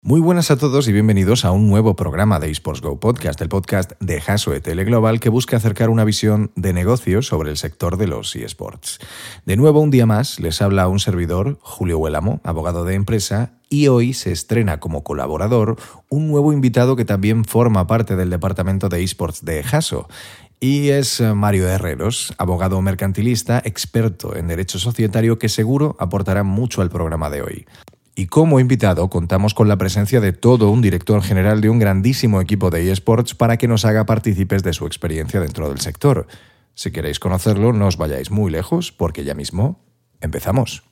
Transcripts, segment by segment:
Muy buenas a todos y bienvenidos a un nuevo programa de eSports Go Podcast, el podcast de Haso ETL Global que busca acercar una visión de negocio sobre el sector de los eSports. De nuevo, un día más, les habla un servidor, Julio Huélamo, abogado de empresa, y hoy se estrena como colaborador un nuevo invitado que también forma parte del departamento de eSports de Haso. Y es Mario Herreros, abogado mercantilista, experto en derecho societario, que seguro aportará mucho al programa de hoy. Y como invitado contamos con la presencia de todo un director general de un grandísimo equipo de eSports para que nos haga partícipes de su experiencia dentro del sector. Si queréis conocerlo, no os vayáis muy lejos porque ya mismo empezamos.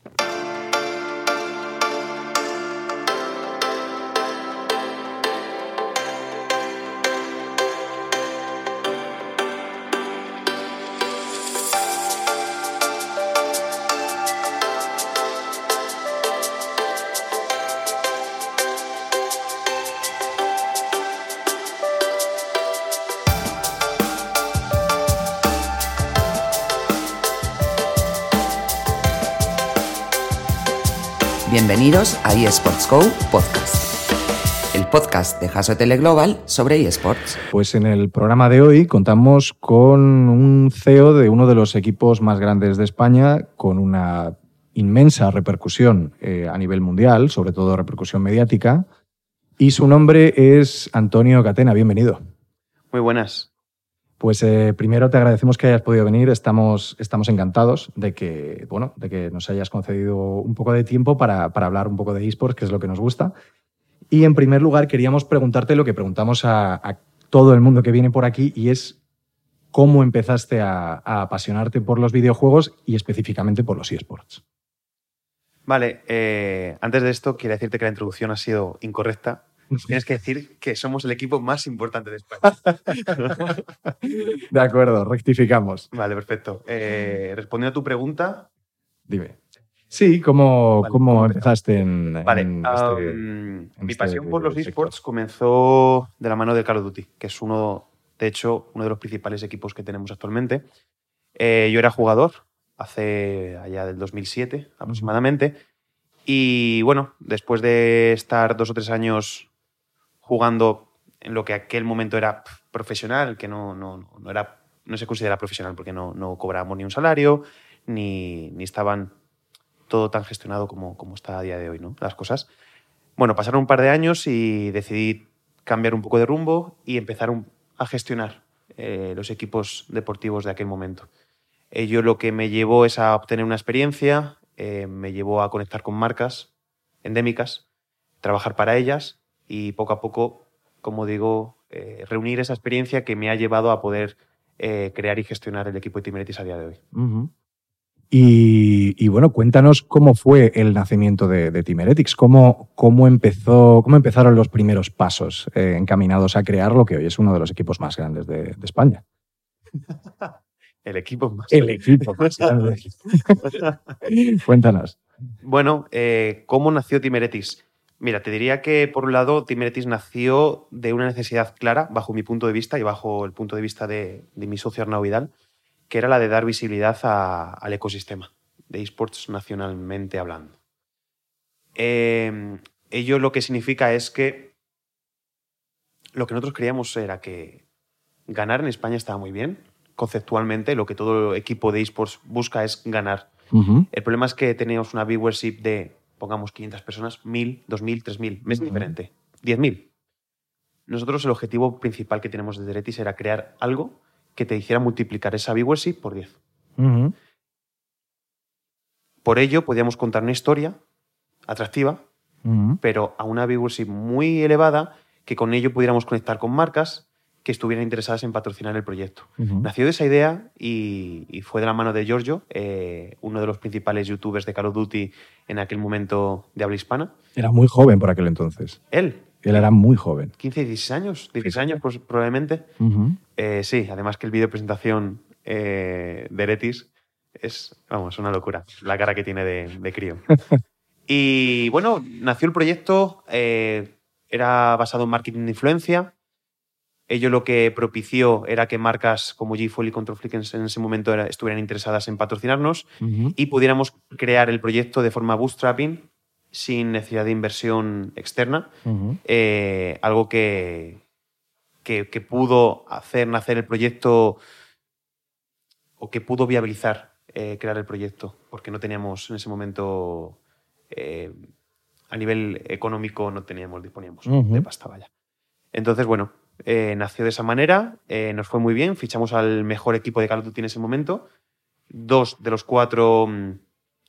eSports Go Podcast, el podcast de Haso Tele Global sobre eSports. Pues en el programa de hoy contamos con un CEO de uno de los equipos más grandes de España, con una inmensa repercusión eh, a nivel mundial, sobre todo repercusión mediática, y su nombre es Antonio Catena. Bienvenido. Muy buenas. Pues eh, primero te agradecemos que hayas podido venir. Estamos, estamos encantados de que, bueno, de que nos hayas concedido un poco de tiempo para, hablar un poco de esports, que es lo que nos gusta. Y en primer lugar, queríamos preguntarte lo que preguntamos a, todo el mundo que viene por aquí y es cómo empezaste a, apasionarte por los videojuegos y específicamente por los esports. Vale, eh, antes de esto, quiero decirte que la introducción ha sido incorrecta Tienes que decir que somos el equipo más importante de España. de acuerdo, rectificamos. Vale, perfecto. Eh, respondiendo a tu pregunta. Dime. Sí, ¿cómo, empezaste en, vale, este, mi este pasión por los esports comenzó de la mano de Call of Duty, que es uno, de hecho, uno de los principales equipos que tenemos actualmente. Eh, yo era jugador hace allá del 2007 aproximadamente. Y bueno, después de estar dos o tres años jugando en lo que aquel momento era profesional, que no, no, no, era, no se considera profesional porque no, no cobrábamos ni un salario, ni, ni estaban todo tan gestionado como, como está a día de hoy, ¿no? Las cosas. Bueno, pasaron un par de años y decidí cambiar un poco de rumbo y empezar a gestionar eh, los equipos deportivos de aquel momento. Ello lo que me llevó es a obtener una experiencia, eh, me llevó a conectar con marcas endémicas, trabajar para ellas y poco a poco, como digo, eh, reunir esa experiencia que me ha llevado a poder eh, crear y gestionar el equipo de Timeretis a día de hoy. y, bueno, cuéntanos cómo fue el nacimiento de, de Timeretics, cómo, cómo, empezó, cómo empezaron los primeros pasos eh, encaminados a crear lo que hoy es uno de los equipos más grandes de, España. el equipo más El equipo más grande. Cuéntanos. Bueno, ¿cómo nació Timeretics? Mira, te diría que por un lado Timeretis nació de una necesidad clara, bajo mi punto de vista y bajo el punto de vista de, mi socio Arnau Vidal, que era la de dar visibilidad al ecosistema de esports nacionalmente hablando. Em, ello lo que significa es que lo que nosotros creíamos era que ganar en España estaba muy bien, conceptualmente, lo que todo equipo de esports busca es ganar. El problema es que teníamos una viewership de pongamos 500 personas, 1000, 2000, 3000, es diferente, 10.000. Nosotros el objetivo principal que tenemos desde Retis era crear algo que te hiciera multiplicar esa viewership por 10. Por ello podíamos contar una historia atractiva, pero a una viewership muy elevada que con ello pudiéramos conectar con marcas que estuvieran interesadas en patrocinar el proyecto. Nació de esa idea y, fue de la mano de Giorgio, eh, uno de los principales youtubers de Call of Duty en aquel momento de habla hispana. Era muy joven por aquel entonces. ¿Él? Él era muy joven. 15, 16 años, 16 años pues, probablemente. Eh, sí, además que el vídeo presentación eh, de Eretis es, vamos, una locura, la cara que tiene de, de crío. y bueno, nació el proyecto, era basado en marketing de influencia, Ello lo que propició era que marcas como G-Fuel y Control Freak en ese momento estuvieran interesadas en patrocinarnos y pudiéramos crear el proyecto de forma bootstrapping sin necesidad de inversión externa, eh, algo que, que, pudo hacer nacer el proyecto o que pudo viabilizar eh, crear el proyecto, porque no teníamos en ese momento, eh, a nivel económico, no teníamos, disponíamos de pasta, vaya. Entonces, bueno, nació de esa manera, nos fue muy bien, fichamos al mejor equipo de Call of Duty en ese momento, dos de los cuatro mm,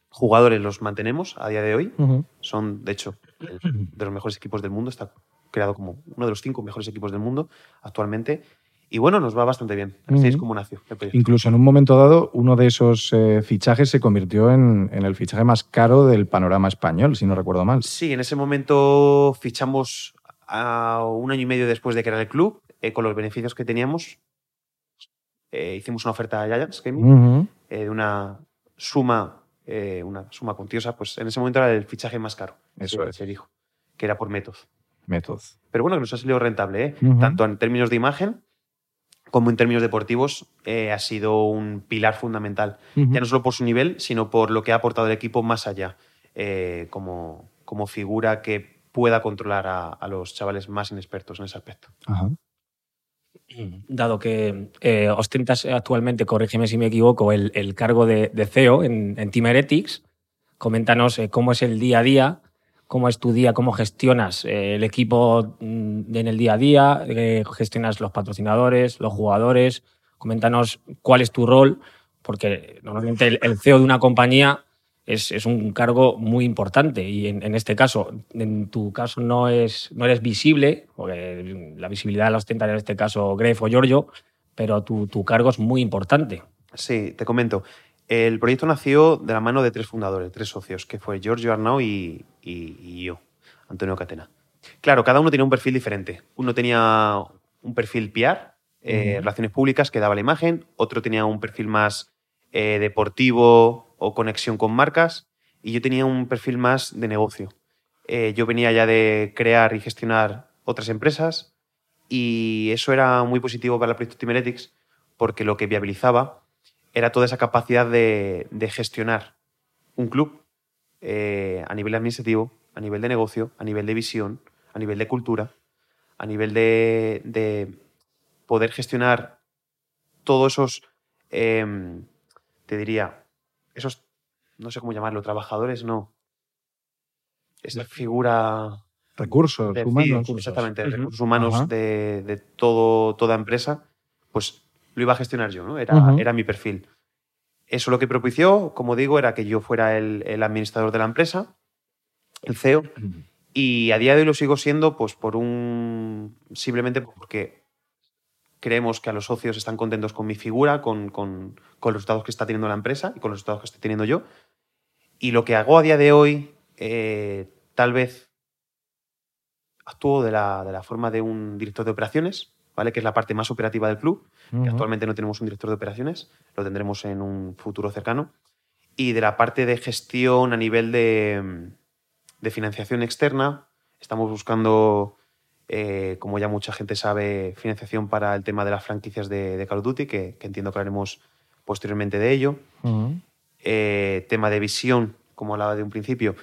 jugadores los mantenemos a día de hoy. Son, de hecho, de los mejores equipos del mundo. Está creado como uno de los cinco mejores equipos del mundo actualmente. Y bueno, nos va bastante bien. Así es como nació. Incluso en un momento dado, uno de esos eh, fichajes se convirtió en, el fichaje más caro del panorama español, si no recuerdo mal. Sí, en ese momento fichamos a un año y medio después de crear el club, eh, con los beneficios que teníamos. Eh, hicimos una oferta a Giants Gaming de una suma eh, una suma cuantiosa, pues en ese momento era el fichaje más caro. Eso es. Se dijo, que era por Method. Method. Pero bueno, que nos ha salido rentable, ¿eh? tanto en términos de imagen como en términos deportivos, eh, ha sido un pilar fundamental. Ya no solo por su nivel, sino por lo que ha aportado el equipo más allá, como, como figura que pueda controlar a, a, los chavales más inexpertos en ese aspecto. Ajá dado que eh, ostentas actualmente, corrígeme si me equivoco, el, cargo de, CEO en, Team Heretics, coméntanos eh, cómo es el día a día, cómo es tu día, cómo gestionas eh, el equipo mm, en el día a día, gestionas los patrocinadores, los jugadores, coméntanos cuál es tu rol, porque normalmente el CEO de una compañía es, un cargo muy importante y en, este caso, en tu caso no, es, no eres visible, porque la visibilidad la ostentan en este caso Gref o Giorgio, pero tu, cargo es muy importante. Sí, te comento. El proyecto nació de la mano de tres fundadores, tres socios, que fue Giorgio Arnau y, yo, Antonio Catena. Claro, cada uno tenía un perfil diferente. Uno tenía un perfil PR, eh, relaciones públicas, que daba la imagen. Otro tenía un perfil más eh, deportivo, o conexión con marcas y yo tenía un perfil más de negocio. Eh, yo venía ya de crear y gestionar otras empresas y eso era muy positivo para el proyecto Timeretics porque lo que viabilizaba era toda esa capacidad de, gestionar un club eh, a nivel administrativo, a nivel de negocio, a nivel de visión, a nivel de cultura, a nivel de, poder gestionar todos esos, em, te diría, esos, no sé cómo llamarlo, trabajadores, no. Esa figura... Recursos humanos. exactamente, recursos humanos de, todo, toda empresa, pues lo iba a gestionar yo, ¿no? Era, era mi perfil. Eso lo que propició, como digo, era que yo fuera el, administrador de la empresa, el CEO, y a día de hoy lo sigo siendo, pues por un. simplemente porque creemos que a los socios están contentos con mi figura, con, los resultados que está teniendo la empresa y con los resultados que estoy teniendo yo. Y lo que hago a día de hoy, eh, tal vez actúo de la, forma de un director de operaciones, ¿vale? que es la parte más operativa del club. actualmente no tenemos un director de operaciones, lo tendremos en un futuro cercano. Y de la parte de gestión a nivel de, de financiación externa, estamos buscando eh, como ya mucha gente sabe, financiación para el tema de las franquicias de, Call of Duty, que, entiendo que hablaremos posteriormente de ello. Eh, tema de visión, como hablaba de un principio.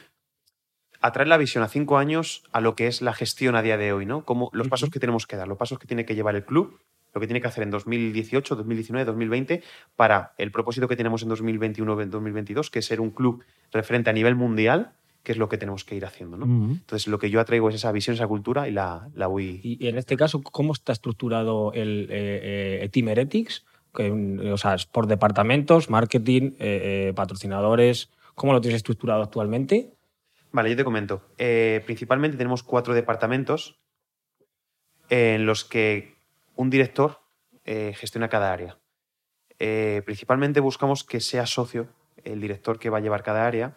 Atraer la visión a cinco años a lo que es la gestión a día de hoy, ¿no? Como los pasos que tenemos que dar, los pasos que tiene que llevar el club, lo que tiene que hacer en 2018, 2019, 2020 para el propósito que tenemos en 2021-2022, que es ser un club referente a nivel mundial qué es lo que tenemos que ir haciendo. ¿no? Entonces, lo que yo atraigo es esa visión, esa cultura y la, la voy... Y, en este caso, ¿cómo está estructurado el eh, eh Team Heretics? o sea, por departamentos, marketing, eh, eh, patrocinadores. ¿Cómo lo tienes estructurado actualmente? Vale, yo te comento. principalmente tenemos cuatro departamentos en los que un director gestiona cada área. principalmente buscamos que sea socio el director que va a llevar cada área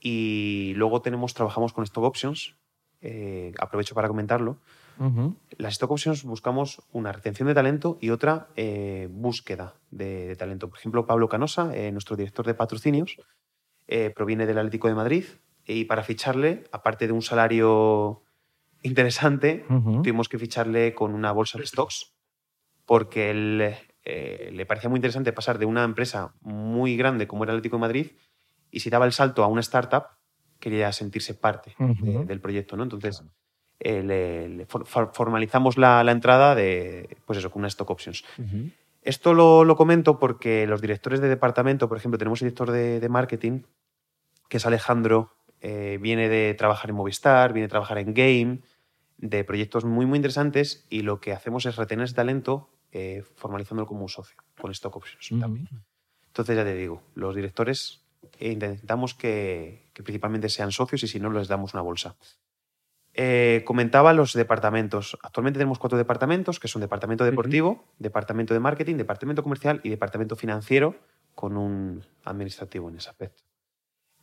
y luego tenemos, trabajamos con stock options. Eh, aprovecho para comentarlo. Las stock options buscamos una retención de talento y otra eh, búsqueda de, talento. Por ejemplo, Pablo Canosa, eh, nuestro director de patrocinios, proviene del Atlético de Madrid y para ficharle, aparte de un salario interesante, tuvimos que ficharle con una bolsa de stocks porque él, le parecía muy interesante pasar de una empresa muy grande como era el Atlético de Madrid y si daba el salto a una startup, quería sentirse parte del proyecto, ¿no? Entonces, eh, formalizamos la, entrada de, pues eso, con unas stock options. Esto lo, comento porque los directores de departamento, por ejemplo, tenemos el director de, marketing, que es Alejandro, eh, viene de trabajar en Movistar, viene de trabajar en Game, de proyectos muy, muy interesantes y lo que hacemos es retener ese talento eh, formalizándolo como un socio, con stock options también. Entonces, ya te digo, los directores intentamos que, que principalmente sean socios y si no, les damos una bolsa. Eh, comentaba los departamentos. Actualmente tenemos cuatro departamentos, que son departamento deportivo, departamento de marketing, departamento comercial y departamento financiero, con un administrativo en ese aspecto.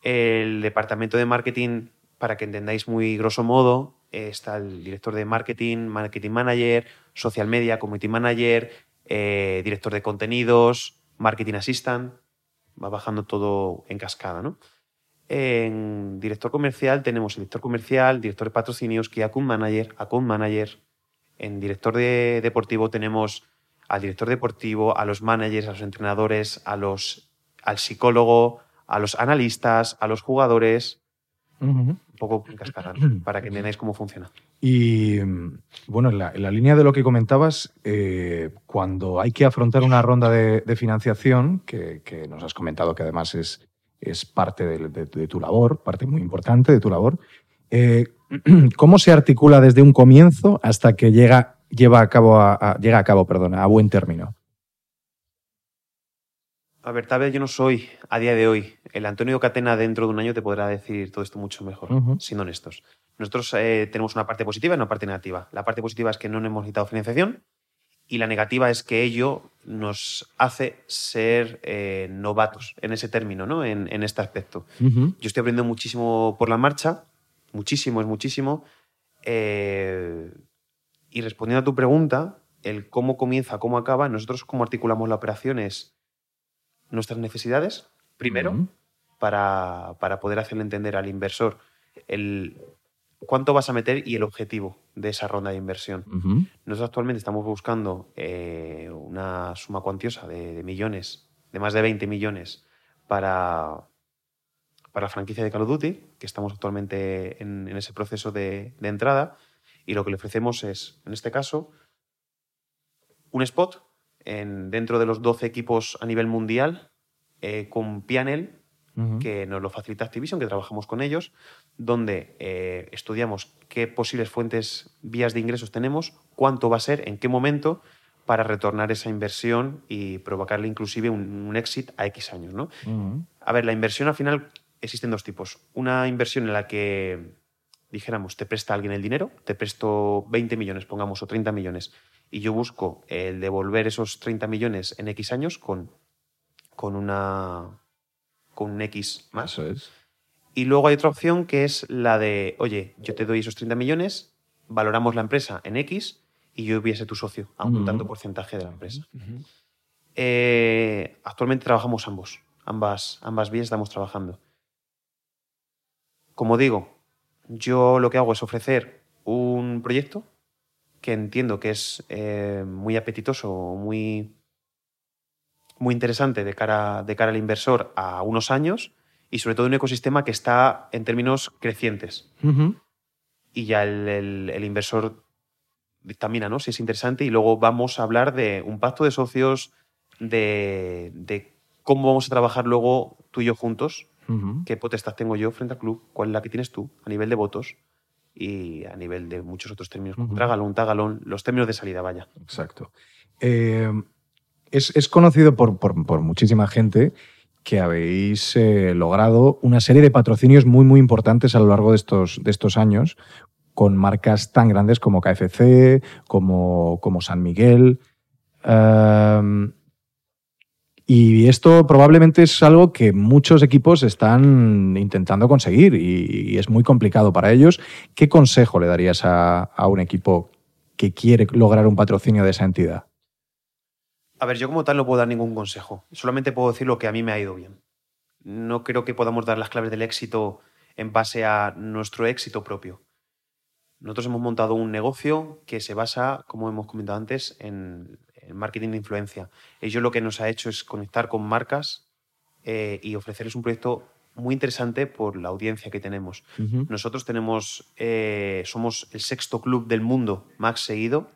El departamento de marketing, para que entendáis muy grosso modo, está el director de marketing, marketing manager, social media, community manager, eh, director de contenidos, marketing assistant. Va bajando todo en cascada, ¿no? En director comercial tenemos el director comercial, director de patrocinios, Key Account Manager, Account Manager. En director de deportivo tenemos al director deportivo, a los managers, a los entrenadores, a los, al psicólogo, a los analistas, a los jugadores. Un poco en cascada, para que entendáis cómo funciona. Y bueno, en la, línea de lo que comentabas, eh, cuando hay que afrontar una ronda de, financiación, que, nos has comentado que además es, es parte de, tu labor, parte muy importante de tu labor. Eh, ¿Cómo se articula desde un comienzo hasta que llega, lleva a cabo, a, llega a, cabo perdona, a buen término? A ver, tal vez yo no soy, a día de hoy, el Antonio Catena dentro de un año te podrá decir todo esto mucho mejor, siendo honestos. Nosotros eh, tenemos una parte positiva y una parte negativa. La parte positiva es que no hemos necesitado financiación y la negativa es que ello nos hace ser eh, novatos en ese término, ¿no? en, este aspecto. Yo estoy aprendiendo muchísimo por la marcha, muchísimo, es muchísimo. Eh, y respondiendo a tu pregunta, el cómo comienza, cómo acaba, nosotros cómo articulamos la operación es nuestras necesidades, primero, para, para poder hacerle entender al inversor el, cuánto vas a meter y el objetivo de esa ronda de inversión. Nosotros actualmente estamos buscando eh, una suma cuantiosa de, millones, de más de 20 millones para, para la franquicia de Call of Duty, que estamos actualmente en, ese proceso de, entrada. Y lo que le ofrecemos es, en este caso, un spot en, dentro de los 12 equipos a nivel mundial eh, con Pianel que nos lo facilita Activision, que trabajamos con ellos, donde eh, estudiamos qué posibles fuentes, vías de ingresos tenemos, cuánto va a ser, en qué momento, para retornar esa inversión y provocarle inclusive un, exit a X años. ¿no? A ver, la inversión al final existen dos tipos. Una inversión en la que dijéramos, te presta alguien el dinero, te presto 20 millones, pongamos, o 30 millones, y yo busco el devolver esos 30 millones en X años con, con una con un X más. Eso es. Y luego hay otra opción que es la de, oye, yo te doy esos 30 millones, valoramos la empresa en X y yo hubiese tu socio a un tanto porcentaje de la empresa. Eh, actualmente trabajamos ambos, ambas, ambas vías estamos trabajando. Como digo, yo lo que hago es ofrecer un proyecto que entiendo que es eh, muy apetitoso, muy, muy interesante de cara, de cara al inversor a unos años y sobre todo un ecosistema que está en términos crecientes. Y ya el, el, inversor dictamina ¿no? si es interesante y luego vamos a hablar de un pacto de socios, de, de cómo vamos a trabajar luego tú y yo juntos, qué potestad tengo yo frente al club, cuál es la que tienes tú a nivel de votos y a nivel de muchos otros términos, como tragalón, tagalón, los términos de salida, vaya. Exacto. Eh, es, conocido por, muchísima gente que habéis eh, logrado una serie de patrocinios muy, muy importantes a lo largo de estos, de estos años, con marcas tan grandes como KFC, como, como San Miguel. Y esto probablemente es algo que muchos equipos están intentando conseguir y, es muy complicado para ellos. ¿Qué consejo le darías a, a un equipo que quiere lograr un patrocinio de esa entidad? A ver, yo como tal no puedo dar ningún consejo. Solamente puedo decir lo que a mí me ha ido bien. No creo que podamos dar las claves del éxito en base a nuestro éxito propio. Nosotros hemos montado un negocio que se basa, como hemos comentado antes, en, marketing de influencia. Ello lo que nos ha hecho es conectar con marcas eh, y ofrecerles un proyecto muy interesante por la audiencia que tenemos. Nosotros tenemos, eh, somos el sexto club del mundo más seguido,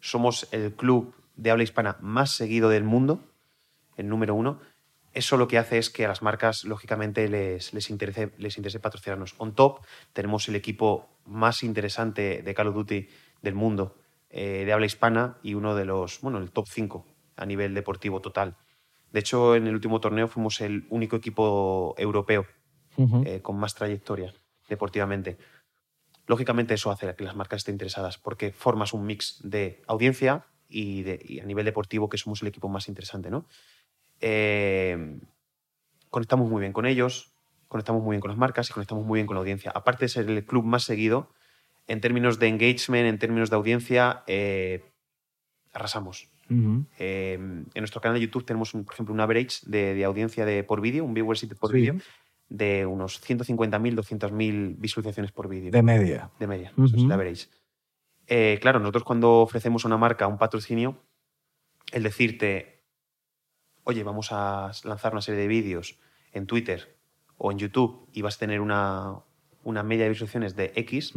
somos el club de habla hispana más seguido del mundo, el número uno. Eso lo que hace es que a las marcas, lógicamente, les, les, interese, les interese patrocinarnos. On top, tenemos el equipo más interesante de Call of Duty del mundo, eh, de habla hispana, y uno de los, bueno, el top 5 a nivel deportivo total. De hecho, en el último torneo fuimos el único equipo europeo eh, con más trayectoria deportivamente. Lógicamente eso hace que las marcas estén interesadas porque formas un mix de audiencia y, de, a nivel deportivo que somos el equipo más interesante. ¿no? Eh, conectamos muy bien con ellos, conectamos muy bien con las marcas y conectamos muy bien con la audiencia. Aparte de ser el club más seguido, en términos de engagement, en términos de audiencia, eh, arrasamos. Em, en nuestro canal de YouTube tenemos, por ejemplo, un average de, audiencia de, por vídeo, un viewership por vídeo, de unos 150.000, 200.000 visualizaciones por vídeo. De media. De media, es el average. Eh, claro, nosotros cuando ofrecemos a una marca un patrocinio, el decirte, oye, vamos a lanzar una serie de vídeos en Twitter o en YouTube y vas a tener una, una media de visualizaciones de X,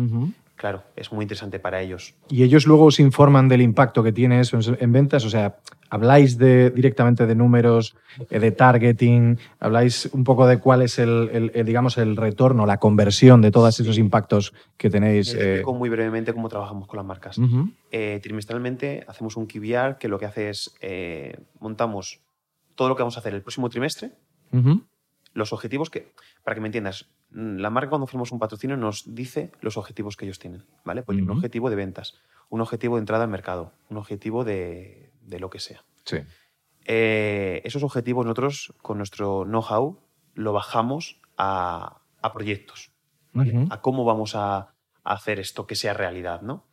claro, es muy interesante para ellos. ¿Y ellos luego os informan del impacto que tiene eso en ventas? O sea, ¿habláis de, directamente de números, eh, de targeting? ¿Habláis un poco de cuál es el, digamos, el retorno, la conversión de todos esos impactos que tenéis? Eh? explico muy brevemente cómo trabajamos con las marcas. Eh, trimestralmente hacemos un QBR que lo que hace es montamos todo lo que vamos a hacer el próximo trimestre, los objetivos que, para que me entiendas, la marca cuando firmamos un patrocinio nos dice los objetivos que ellos tienen, ¿vale? Pues un objetivo de ventas, un objetivo de entrada al mercado, un objetivo de, lo que sea. Sí. Eh, esos objetivos nosotros, con nuestro know-how, lo bajamos a, proyectos, A cómo vamos a, hacer esto que sea realidad, ¿no?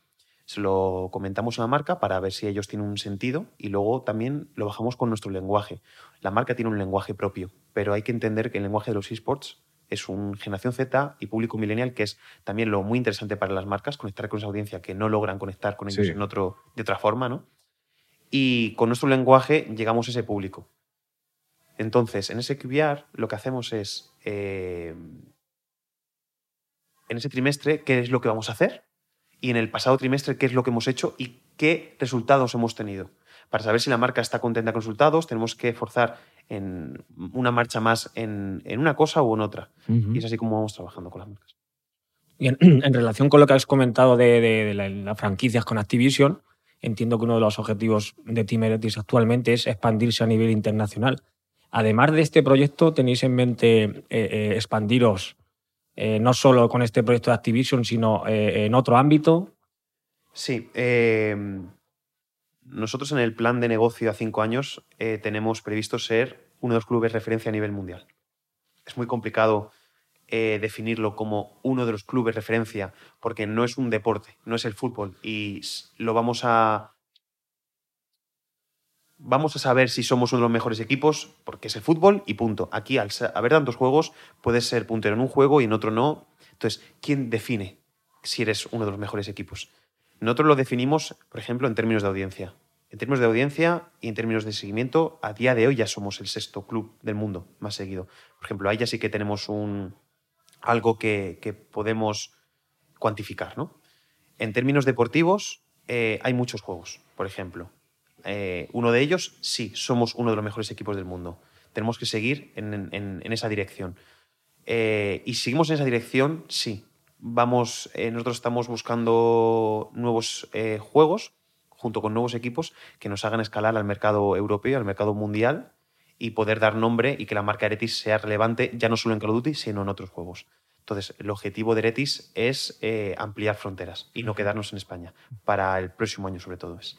Se lo comentamos a la marca para ver si ellos tienen un sentido y luego también lo bajamos con nuestro lenguaje. La marca tiene un lenguaje propio pero hay que entender que el lenguaje de los esports es un generación Z y público millennial, que es también lo muy interesante para las marcas, conectar con esa audiencia que no logran conectar con ellos en otro, de otra forma, ¿no? Y con nuestro lenguaje llegamos a ese público. Entonces, en ese QBR lo que hacemos es, eh, en ese trimestre, ¿qué es lo que vamos a hacer? Y en el pasado trimestre, ¿qué es lo que hemos hecho y qué resultados hemos tenido? Para saber si la marca está contenta con los resultados, tenemos que forzar en una marcha más en, una cosa o en otra. Y es así como vamos trabajando con las marcas. Y en, relación con lo que has comentado de, las franquicias con Activision, entiendo que uno de los objetivos de Team Eretis actualmente es expandirse a nivel internacional. Además de este proyecto, ¿tenéis en mente eh, eh, expandiros eh, no solo con este proyecto de Activision, sino en otro ámbito? Sí. Nosotros en el plan de negocio a cinco años eh, tenemos previsto ser uno de los clubes referencia a nivel mundial. Es muy complicado eh, definirlo como uno de los clubes referencia porque no es un deporte, no es el fútbol y lo vamos a vamos a saber si somos uno de los mejores equipos porque es el fútbol y punto. Aquí al haber tantos juegos puedes ser puntero en un juego y en otro no. Entonces, ¿quién define si eres uno de los mejores equipos? Nosotros lo definimos, por ejemplo, en términos de audiencia. En términos de audiencia y en términos de seguimiento, a día de hoy ya somos el sexto club del mundo más seguido. Por ejemplo, ahí ya sí que tenemos un, algo que, podemos cuantificar. ¿no? En términos deportivos, eh, hay muchos juegos, por ejemplo. Eh, uno de ellos, sí, somos uno de los mejores equipos del mundo. Tenemos que seguir en, esa dirección. Eh, y seguimos en esa dirección, sí, vamos, eh, nosotros estamos buscando nuevos eh, juegos junto con nuevos equipos que nos hagan escalar al mercado europeo, al mercado mundial y poder dar nombre y que la marca Eretis sea relevante ya no solo en Call of Duty, sino en otros juegos. Entonces, el objetivo de Eretis es eh, ampliar fronteras y no quedarnos en España, para el próximo año sobre todo. Es.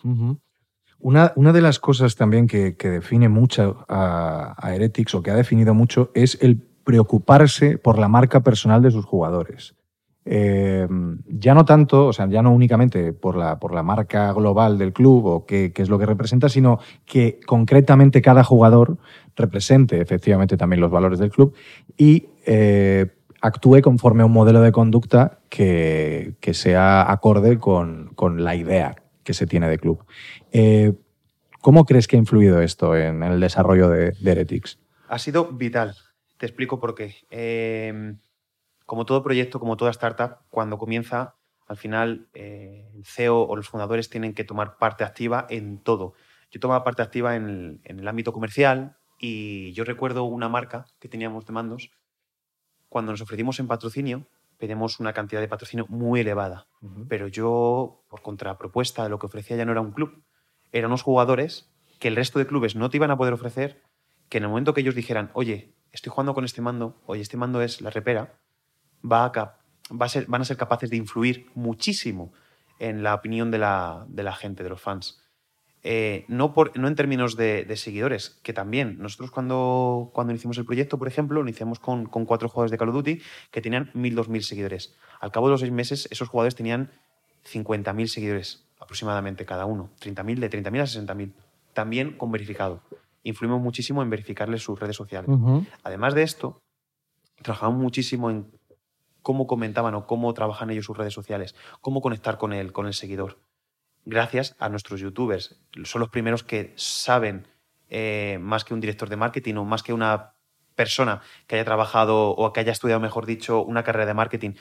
Una, una, de las cosas también que, define mucho a, a Heretics o que ha definido mucho es el preocuparse por la marca personal de sus jugadores. Eh, ya no tanto, o sea, ya no únicamente por la, por la marca global del club o qué, es lo que representa, sino que concretamente cada jugador represente efectivamente también los valores del club y eh, actúe conforme a un modelo de conducta que, sea acorde con, la idea que se tiene de club. Eh, ¿Cómo crees que ha influido esto en, el desarrollo de, de Heretics? Ha sido vital Te explico por qué. Como todo proyecto, como toda startup, cuando comienza, al final eh, el CEO o los fundadores tienen que tomar parte activa en todo. Yo tomaba parte activa en el, ámbito comercial y yo recuerdo una marca que teníamos de mandos. Cuando nos ofrecimos en patrocinio, pedimos una cantidad de patrocinio muy elevada. Pero yo, por contrapropuesta de lo que ofrecía, ya no era un club. Eran unos jugadores que el resto de clubes no te iban a poder ofrecer, que en el momento que ellos dijeran, oye, estoy jugando con este mando, oye, este mando es la repera, va a, va a ser, van a ser capaces de influir muchísimo en la opinión de la, de la gente, de los fans. Eh, no, por, no en términos de, seguidores, que también. Nosotros cuando, cuando iniciamos el proyecto, por ejemplo, lo iniciamos con, con cuatro jugadores de Call of Duty que tenían 1.000, 2.000 seguidores. Al cabo de los seis meses, esos jugadores tenían 50.000 seguidores aproximadamente cada uno. 30.000, de 30.000 a 60.000. También con verificado. Influimos muchísimo en verificarles sus redes sociales. Además de esto, trabajamos muchísimo en cómo comentaban o cómo trabajan ellos sus redes sociales, cómo conectar con el, con el seguidor. Gracias a nuestros youtubers. Son los primeros que saben, eh, más que un director de marketing o más que una persona que haya trabajado o que haya estudiado, mejor dicho, una carrera de marketing,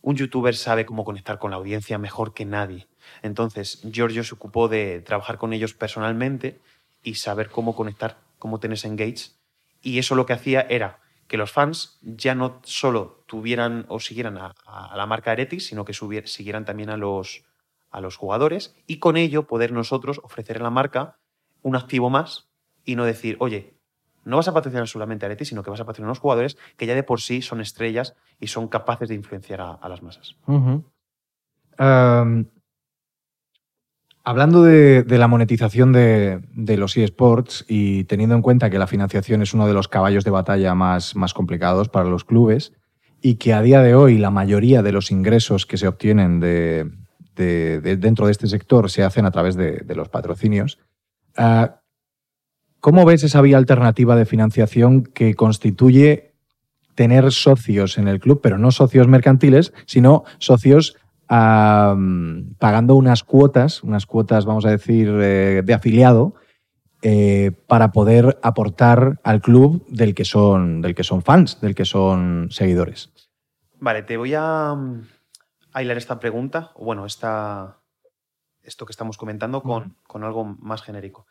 un youtuber sabe cómo conectar con la audiencia mejor que nadie. Entonces, Giorgio se ocupó de trabajar con ellos personalmente y saber cómo conectar, cómo tener engage. Y eso lo que hacía era que los fans ya no solo tuvieran o siguieran a, la marca Heretics, sino que siguieran también a los, a los jugadores y con ello poder nosotros ofrecer a la marca un activo más y no decir, oye, no vas a patrocinar solamente a Heretics, sino que vas a patrocinar a los jugadores que ya de por sí son estrellas y son capaces de influenciar a, las masas. Hablando de, la monetización de, los eSports y teniendo en cuenta que la financiación es uno de los caballos de batalla más, complicados para los clubes y que a día de hoy la mayoría de los ingresos que se obtienen de, dentro de este sector se hacen a través de, los patrocinios, ah, ¿cómo ves esa vía alternativa de financiación que constituye tener socios en el club, pero no socios mercantiles, sino socios pagando unas cuotas, unas cuotas, vamos a decir, eh, de afiliado, eh, para poder aportar al club del que, son, del que son fans, del que son seguidores. Vale, te voy a, a hilar esta pregunta, o bueno, esta, esto que estamos comentando con, con algo más genérico.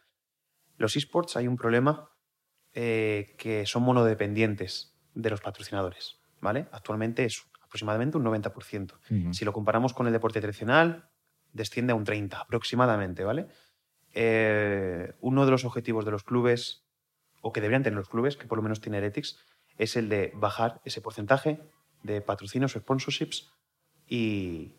Los esports hay un problema eh, que son monodependientes de los patrocinadores. ¿vale? Actualmente es aproximadamente un 90%. Si lo comparamos con el deporte tradicional, desciende a un 30% aproximadamente, ¿vale? Eh, uno de los objetivos de los clubes, o que deberían tener los clubes, que por lo menos tiene Heretics, es el de bajar ese porcentaje de patrocinios o sponsorships y,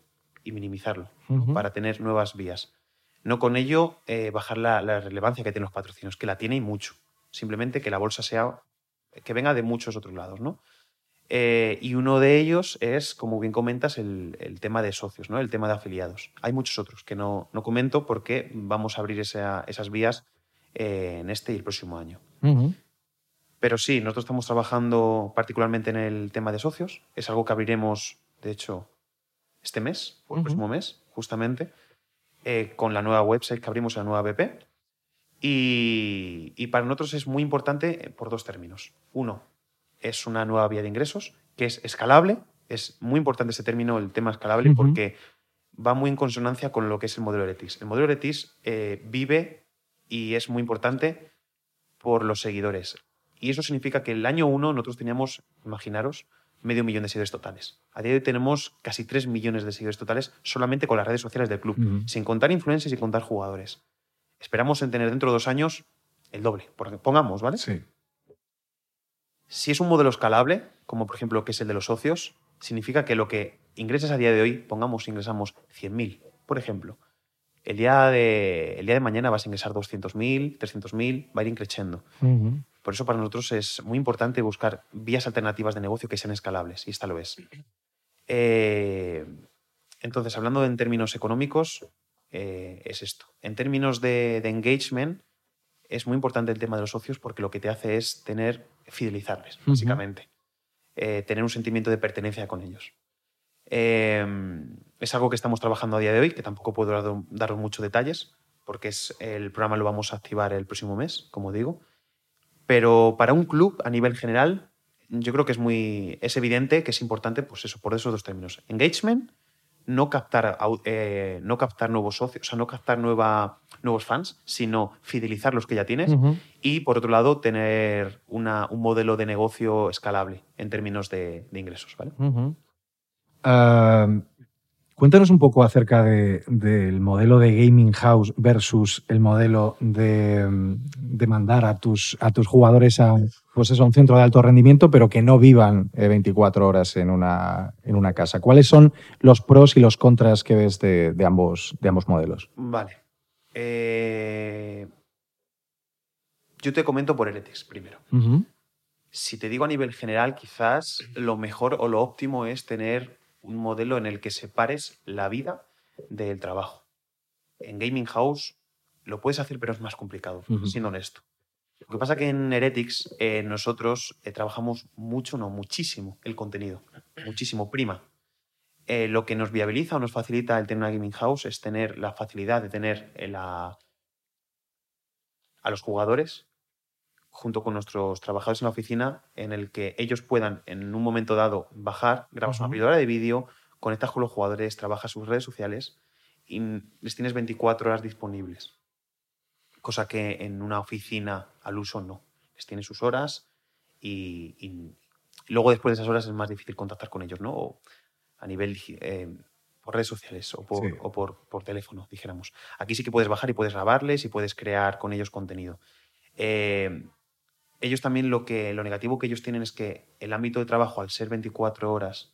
minimizarlo para tener nuevas vías. No con ello eh, bajar la, la, relevancia que tienen los patrocinios, que la tiene y mucho. Simplemente que la bolsa sea que venga de muchos otros lados, ¿no? Eh, y uno de ellos es, como bien comentas, el, tema de socios, ¿no? el tema de afiliados. Hay muchos otros que no, no comento porque vamos a abrir esas vías eh, en este y el próximo año. Pero sí, nosotros estamos trabajando particularmente en el tema de socios. Es algo que abriremos, de hecho, este mes, o el próximo mes, justamente, eh, con la nueva website que abrimos, la nueva BP. Y, y para nosotros es muy importante por dos términos. Uno, es una nueva vía de ingresos que es escalable. Es muy importante ese término, el tema escalable, porque va muy en consonancia con lo que es el modelo Eretis. El modelo Eretis eh, vive y es muy importante por los seguidores. Y eso significa que el año 1 nosotros teníamos, imaginaros, medio millón de seguidores totales. A día de hoy tenemos casi 3 millones de seguidores totales solamente con las redes sociales del club, sin contar influencers y sin contar jugadores. Esperamos en tener dentro de dos años el doble, porque pongamos, ¿vale? Sí. Si es un modelo escalable, como por ejemplo que es el de los socios, significa que lo que ingreses a día de hoy, pongamos, ingresamos 100.000, por ejemplo. El día, de, el día de mañana vas a ingresar 200.000, 300.000, va a ir creciendo. Por eso para nosotros es muy importante buscar vías alternativas de negocio que sean escalables, y esta lo es. Eh, entonces, hablando en términos económicos, eh, es esto. En términos de, de engagement, es muy importante el tema de los socios porque lo que te hace es tener, fidelizarles, básicamente. Eh, tener un sentimiento de pertenencia con ellos. Em, es algo que estamos trabajando a día de hoy, que tampoco puedo daros muchos detalles, porque es, el programa lo vamos a activar el próximo mes, como digo. Pero para un club, a nivel general, yo creo que es muy. es evidente que es importante, pues eso, por esos dos términos. Engagement, no captar, eh, no captar nuevos socios, o sea, no captar nueva, nuevos fans, sino fidelizar los que ya tienes. Y por otro lado, tener una, un modelo de negocio escalable en términos de, ingresos. ¿vale? Cuéntanos un poco acerca del modelo de gaming house versus el modelo de, mandar a tus, a tus jugadores a, pues eso, un centro de alto rendimiento, pero que no vivan 24 eh, horas en una, en una casa. ¿Cuáles son los pros y los contras que ves de, ambos, de ambos modelos? Vale. Eh, yo te comento por Heretics primero. Si te digo a nivel general, quizás lo mejor o lo óptimo es tener un modelo en el que separes la vida del trabajo. En Gaming House lo puedes hacer, pero es más complicado, siendo honesto. Lo que pasa es que en Heretics eh, nosotros eh, trabajamos mucho, no, muchísimo el contenido, muchísimo, prima. Eh, lo que nos viabiliza o nos facilita el tener una gaming house es tener la facilidad de tener a los jugadores junto con nuestros trabajadores en la oficina, en el que ellos puedan en un momento dado bajar, grabas una píldora de vídeo, conectas con los jugadores, trabajas sus redes sociales y les tienes 24 horas disponibles. Cosa que en una oficina al uso no. Les tienes sus horas y, luego después de esas horas es más difícil contactar con ellos, ¿no? a nivel eh, por redes sociales o, por, por, teléfono, dijéramos. Aquí sí que puedes bajar y puedes grabarles y puedes crear con ellos contenido. Eh, ellos también lo que lo negativo que ellos tienen es que el ámbito de trabajo, al ser 24 horas,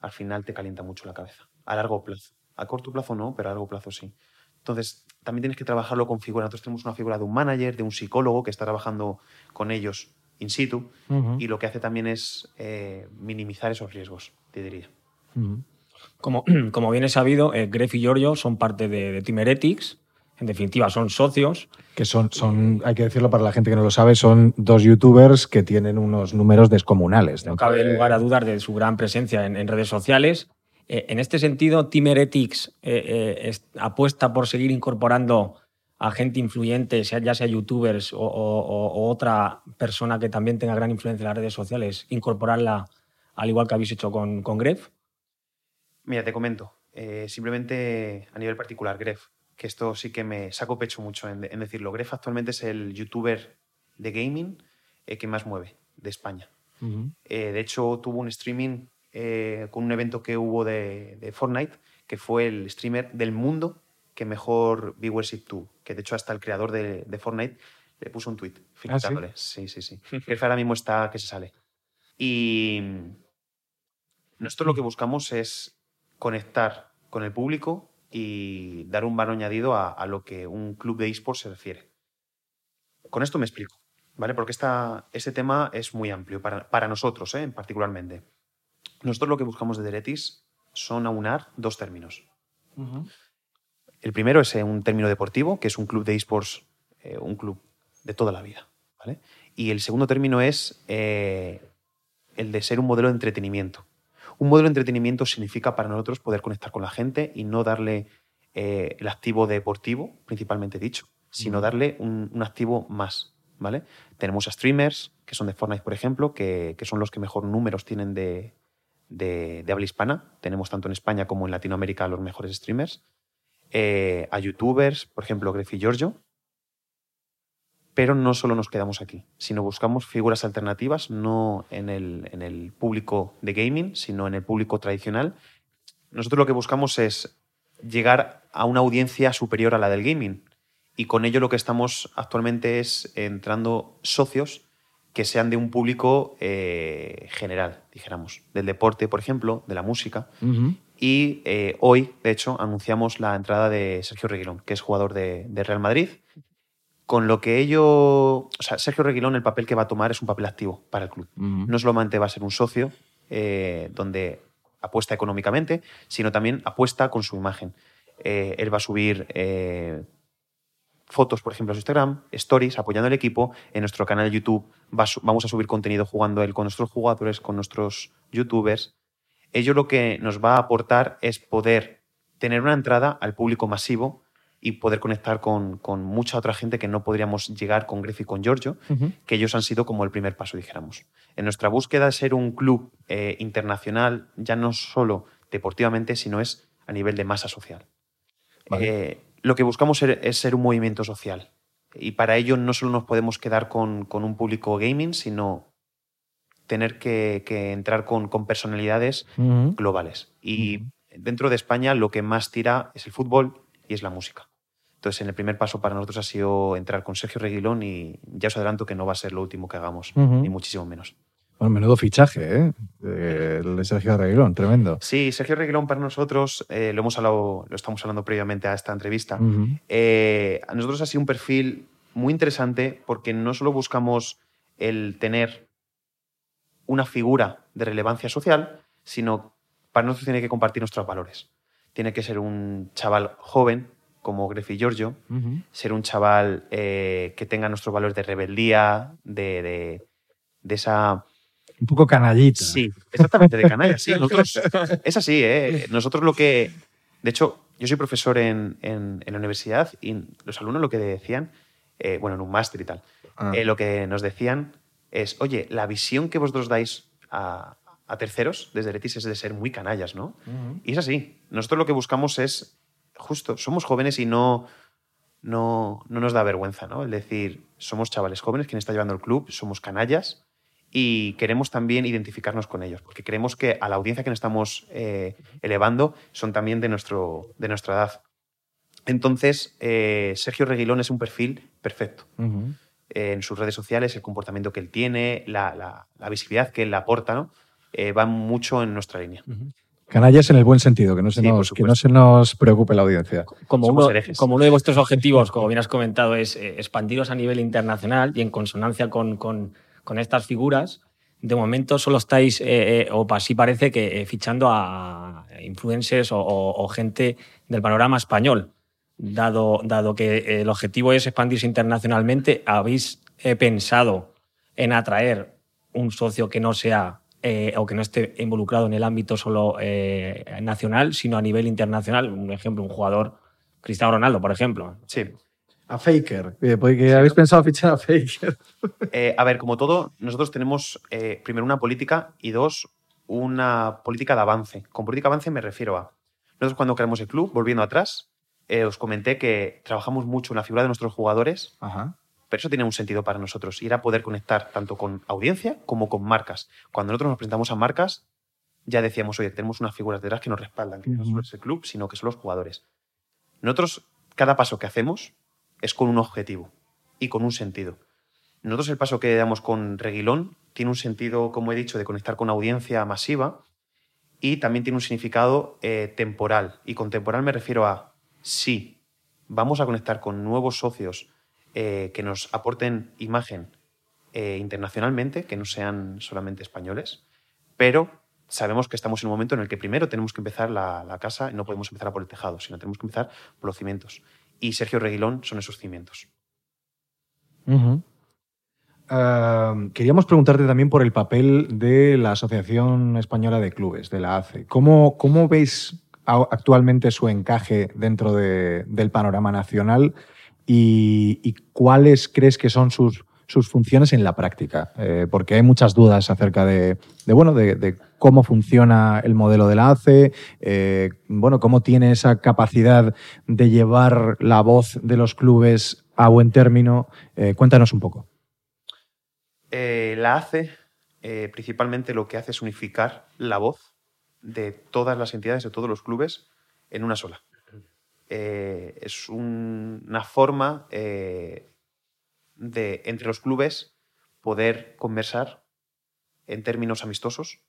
al final te calienta mucho la cabeza. A largo plazo. A corto plazo no, pero a largo plazo sí. Entonces, también tienes que trabajarlo con figuras. Nosotros tenemos una figura de un manager, de un psicólogo que está trabajando con ellos in situ y lo que hace también es eh, minimizar esos riesgos, te diría. como, como, bien es sabido, eh, Gref y Giorgio son parte de, de Team Heretics en definitiva son socios. Que son, son, hay que decirlo para la gente que no lo sabe, son dos youtubers que tienen unos números descomunales. No cabe lugar a dudar de su gran presencia en, redes sociales. Eh, en este sentido, Team Heretics eh, eh, apuesta por seguir incorporando a gente influyente, ya sea youtubers o, otra persona que también tenga gran influencia en las redes sociales, incorporarla al igual que habéis hecho con, con Gref. Mira, te comento. simplemente a nivel particular, Gref que esto sí que me saco pecho mucho en, decirlo. Gref actualmente es el youtuber de gaming eh, que más mueve de España. Eh, de hecho, tuvo un streaming eh, con un evento que hubo de, Fortnite, que fue el streamer del mundo que mejor viewership tuvo. Que de hecho hasta el creador de, Fortnite le puso un tweet ¿Ah, felicitándole. sí? sí, sí, sí. Gref ahora mismo está que se sale. Y nosotros lo que buscamos es conectar con el público y dar un valor añadido a, lo que un club de esports se refiere. Con esto me explico, ¿vale? Porque esta, este tema es muy amplio para, para nosotros, ¿eh? particularmente. Nosotros lo que buscamos de Deretis son aunar dos términos. El primero es eh, un término deportivo, que es un club de esports, eh, un club de toda la vida. ¿vale? Y el segundo término es el de ser un modelo de entretenimiento. Un modelo de entretenimiento significa para nosotros poder conectar con la gente y no darle eh, el activo deportivo, principalmente dicho, sino darle un, activo más. ¿vale? Tenemos a streamers, que son de Fortnite, por ejemplo, que, son los que mejor números tienen de, habla hispana. Tenemos tanto en España como en Latinoamérica los mejores streamers. Eh, a youtubers, por ejemplo, Gref y Giorgio, pero no solo nos quedamos aquí, sino buscamos figuras alternativas, no en el, público de gaming, sino en el público tradicional. Nosotros lo que buscamos es llegar a una audiencia superior a la del gaming. Y con ello lo que estamos actualmente es entrando socios que sean de un público eh, general, dijéramos, del deporte, por ejemplo, de la música. Y eh, hoy, de hecho, anunciamos la entrada de Sergio Reguilón, que es jugador de Real Madrid con lo que ello. O sea, Sergio Reguilón, el papel que va a tomar es un papel activo para el club. No solamente va a ser un socio eh, donde apuesta económicamente, sino también apuesta con su imagen. Él va a subir fotos, por ejemplo, a su Instagram, stories apoyando al equipo. En nuestro canal de YouTube vamos a subir contenido jugando él con nuestros jugadores, con nuestros youtubers. Ello lo que nos va a aportar es poder tener una entrada al público masivo y poder conectar con, con, mucha otra gente que no podríamos llegar con Gref y con Giorgio, que ellos han sido como el primer paso, dijéramos. En nuestra búsqueda de ser un club eh, internacional, ya no solo deportivamente, sino es a nivel de masa social. Eh, lo que buscamos es ser un movimiento social. Y para ello no solo nos podemos quedar con, con un público gaming, sino tener que, que entrar con, con personalidades globales. Y dentro de España lo que más tira es el fútbol y es la música. Entonces, en el primer paso para nosotros ha sido entrar con Sergio Reguilón y ya os adelanto que no va a ser lo último que hagamos, ni muchísimo menos. Bueno, menudo fichaje, ¿eh? El de Sergio Reguilón, tremendo. Sí, Sergio Reguilón para nosotros, eh, lo hemos hablado, lo estamos hablando previamente a esta entrevista, eh, a nosotros ha sido un perfil muy interesante porque no solo buscamos el tener una figura de relevancia social, sino para nosotros tiene que compartir nuestros valores. Tiene que ser un chaval joven, como Grefi Giorgio, ser un chaval eh, que tenga nuestros valores de rebeldía, de, de, esa... Un poco canallita. Sí, exactamente, de canalla. Sí, es así, ¿eh? Nosotros lo que... De hecho, yo soy profesor en, en, la universidad y los alumnos lo que decían, eh, bueno, en un máster y tal, ah. eh, lo que nos decían es, oye, la visión que vosotros dais a, a terceros desde Letis es de ser muy canallas, ¿no? Y es así. Nosotros lo que buscamos es, justo, somos jóvenes y no, no, no nos da vergüenza, ¿no? Es decir, somos chavales jóvenes, quien está llevando el club, somos canallas y queremos también identificarnos con ellos, porque creemos que a la audiencia que nos estamos eh, elevando son también de, nuestro, de nuestra edad. Entonces, eh, Sergio Reguilón es un perfil perfecto. en sus redes sociales, el comportamiento que él tiene, la, la, la visibilidad que él aporta, ¿no? eh, van mucho en nuestra línea. Canallas en el buen sentido, que no se, nos, que no se nos preocupe la audiencia. Como uno, como uno, de vuestros objetivos, como bien has comentado, es eh, expandiros a nivel internacional y en consonancia con, con, con estas figuras, de momento solo estáis, eh, eh, o así parece que fichando a influencers o, o, gente del panorama español. Dado, dado que el objetivo es expandirse internacionalmente, ¿habéis pensado en atraer un socio que no sea eh, o que no esté involucrado en el ámbito solo eh, nacional, sino a nivel internacional. Un ejemplo, un jugador, Cristiano Ronaldo, por ejemplo. Sí. A Faker. Eh, porque habéis pensado fichar a Faker. a ver, como todo, nosotros tenemos primero una política y dos, una política de avance. Con política de avance me refiero a. Nosotros cuando creamos el club, volviendo atrás, os comenté que trabajamos mucho en la figura de nuestros jugadores Ajá. Pero eso tiene un sentido para nosotros y era poder conectar tanto con audiencia como con marcas. Cuando nosotros nos presentamos a marcas, ya decíamos, oye, tenemos unas figuras detrás que nos respaldan, que no solo es el club, sino que son los jugadores. Nosotros, cada paso que hacemos es con un objetivo y con un sentido. Nosotros el paso que damos con Reguilón tiene un sentido, como he dicho, de conectar con audiencia masiva y también tiene un significado eh, temporal. Y con temporal me refiero a, sí, vamos a conectar con nuevos socios eh, que nos aporten imagen eh, internacionalmente, que no sean solamente españoles, pero sabemos que estamos en un momento en el que primero tenemos que empezar la, casa y no podemos empezar por el tejado, sino tenemos que empezar por los cimientos. Y Sergio Reguilón son esos cimientos. queríamos preguntarte también por el papel de la Asociación Española de Clubes, de la ACE. ¿Cómo, cómo veis actualmente su encaje dentro del panorama nacional? y, cuáles crees que son sus, sus funciones en la práctica, eh, porque hay muchas dudas acerca de, bueno, de, cómo funciona el modelo de la ACE, eh, bueno, cómo tiene esa capacidad de llevar la voz de los clubes a buen término. Eh, cuéntanos un poco. la ACE principalmente lo que hace es unificar la voz de todas las entidades, de todos los clubes, en una sola. Es una forma de, entre los clubes, poder conversar en términos amistosos,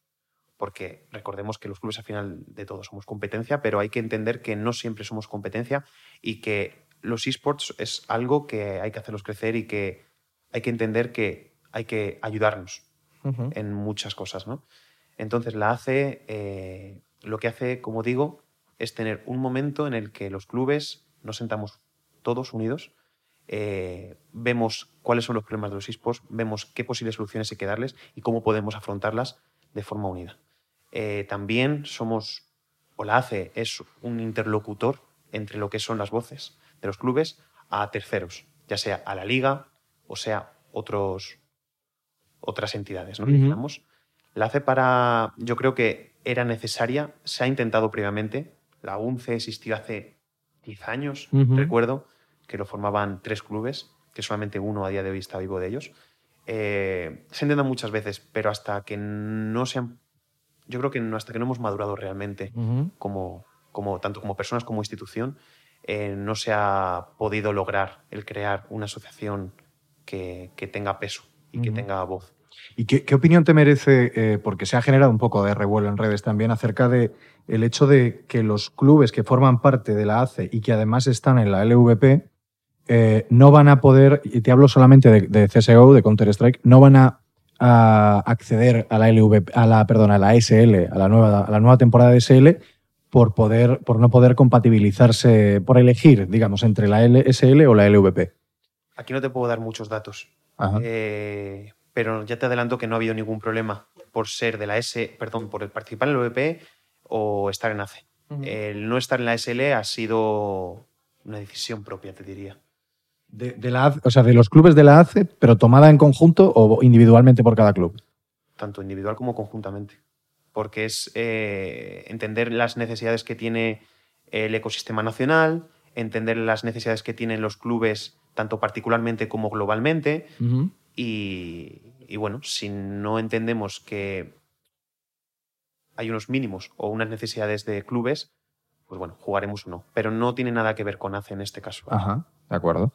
porque recordemos que los clubes al final de todo somos competencia, pero hay que entender que no siempre somos competencia y que los esports es algo que hay que hacerlos crecer y que hay que entender que hay que ayudarnos en muchas cosas. ¿no? Entonces la hace, eh, lo que hace, como digo, es tener un momento en el que los clubes nos sentamos todos unidos, eh, vemos cuáles son los problemas de los esports, vemos qué posibles soluciones hay que darles y cómo podemos afrontarlas de forma unida. Eh, también somos, o la ACE es un interlocutor entre lo que son las voces de los clubes a terceros, ya sea a la liga o sea otros, otras entidades. ¿no? La hace para, yo creo que era necesaria, se ha intentado previamente, la UNCE existió hace 10 años, recuerdo, que lo formaban tres clubes, que solamente uno a día de hoy está vivo de ellos. Eh, se intenta muchas veces, pero hasta que no sean, yo creo que no, hasta que no hemos madurado realmente como, como, tanto como personas como institución, eh, no se ha podido lograr el crear una asociación que, tenga peso y que tenga voz. ¿Y qué, opinión te merece, eh, porque se ha generado un poco de revuelo en redes también, acerca de el hecho de que los clubes que forman parte de la ACE y que además están en la LVP eh, no van a poder, y te hablo solamente de, CSGO, de Counter-Strike, no van a, acceder a la LVP, a la, perdón, a la SL, a la nueva, a la nueva temporada de SL, por, poder, por no poder compatibilizarse, por elegir, digamos, entre la SL o la LVP. Aquí no te puedo dar muchos datos. Eh, pero ya te adelanto que no ha habido ningún problema por ser de la S, perdón, por participar en el OVP o estar en ACE. El no estar en la SL ha sido una decisión propia, te diría. De, la, o sea, de los clubes de la ACE, pero tomada en conjunto o individualmente por cada club. Tanto individual como conjuntamente. Porque es eh, entender las necesidades que tiene el ecosistema nacional, entender las necesidades que tienen los clubes, tanto particularmente como globalmente, y, bueno, si no entendemos que hay unos mínimos o unas necesidades de clubes, pues bueno, jugaremos o no. Pero no tiene nada que ver con ACE en este caso. Ajá, de acuerdo.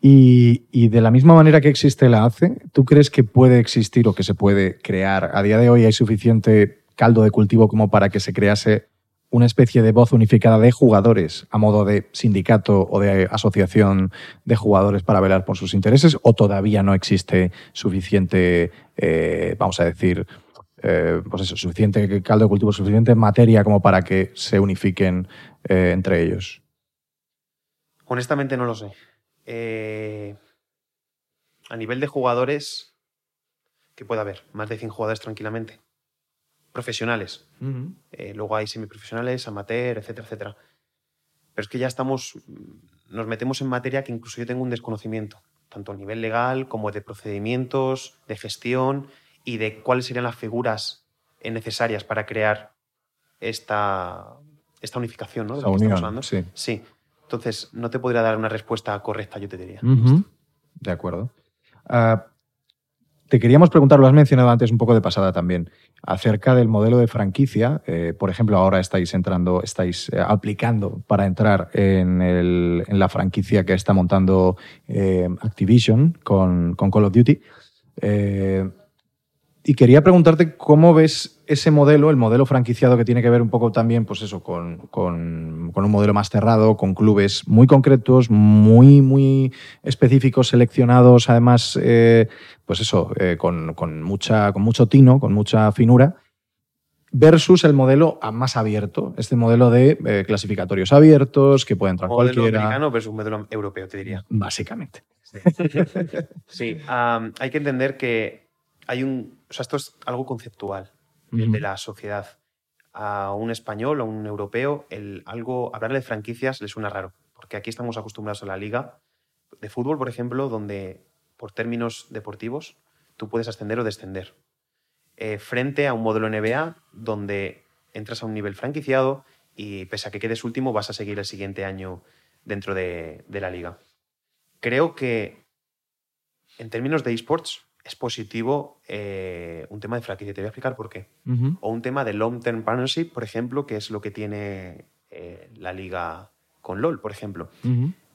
Y, y, de la misma manera que existe la ACE, ¿tú crees que puede existir o que se puede crear? A día de hoy hay suficiente caldo de cultivo como para que se crease una especie de voz unificada de jugadores a modo de sindicato o de asociación de jugadores para velar por sus intereses o todavía no existe suficiente, eh, vamos a decir, eh, pues eso, suficiente caldo de cultivo, suficiente materia como para que se unifiquen eh, entre ellos? Honestamente no lo sé. A nivel de jugadores, ¿qué puede haber? Más de 100 jugadores tranquilamente profesionales. Eh, luego hay semiprofesionales, amateur, etcétera, etcétera. Pero es que ya estamos, nos metemos en materia que incluso yo tengo un desconocimiento, tanto a nivel legal como de procedimientos, de gestión y de cuáles serían las figuras necesarias para crear esta, esta unificación, ¿no? De unión, sí. sí. Entonces, no te podría dar una respuesta correcta, yo te diría. De acuerdo. Ah, te queríamos preguntar, lo has mencionado antes un poco de pasada también, acerca del modelo de franquicia. Eh, por ejemplo, ahora estáis entrando, estáis eh, aplicando para entrar en, la franquicia que está montando eh, Activision con, con, Call of Duty. Y quería preguntarte cómo ves ese modelo, el modelo franquiciado que tiene que ver un poco también, pues eso, con, con, un modelo más cerrado, con clubes muy concretos, muy, muy específicos, seleccionados, además, eh, pues eso, eh, con, con, mucha, con mucho tino, con mucha finura, versus el modelo más abierto, este modelo de eh, clasificatorios abiertos, que puede entrar modelo cualquiera. americano versus un modelo europeo, te diría. Básicamente. Sí, hay que entender que hay un o sea, esto es algo conceptual de la sociedad. A un español o un europeo, el, algo, hablarle de franquicias le suena raro, porque aquí estamos acostumbrados a la liga de fútbol, por ejemplo, donde por términos deportivos tú puedes ascender o descender. Eh, frente a un modelo NBA donde entras a un nivel franquiciado y pese a que quedes último vas a seguir el siguiente año dentro de, de la liga. Creo que en términos de esports es positivo eh, un tema de franquicia. Te voy a explicar por qué. O un tema de long-term partnership, por ejemplo, que es lo que tiene eh, la liga con LOL, por ejemplo.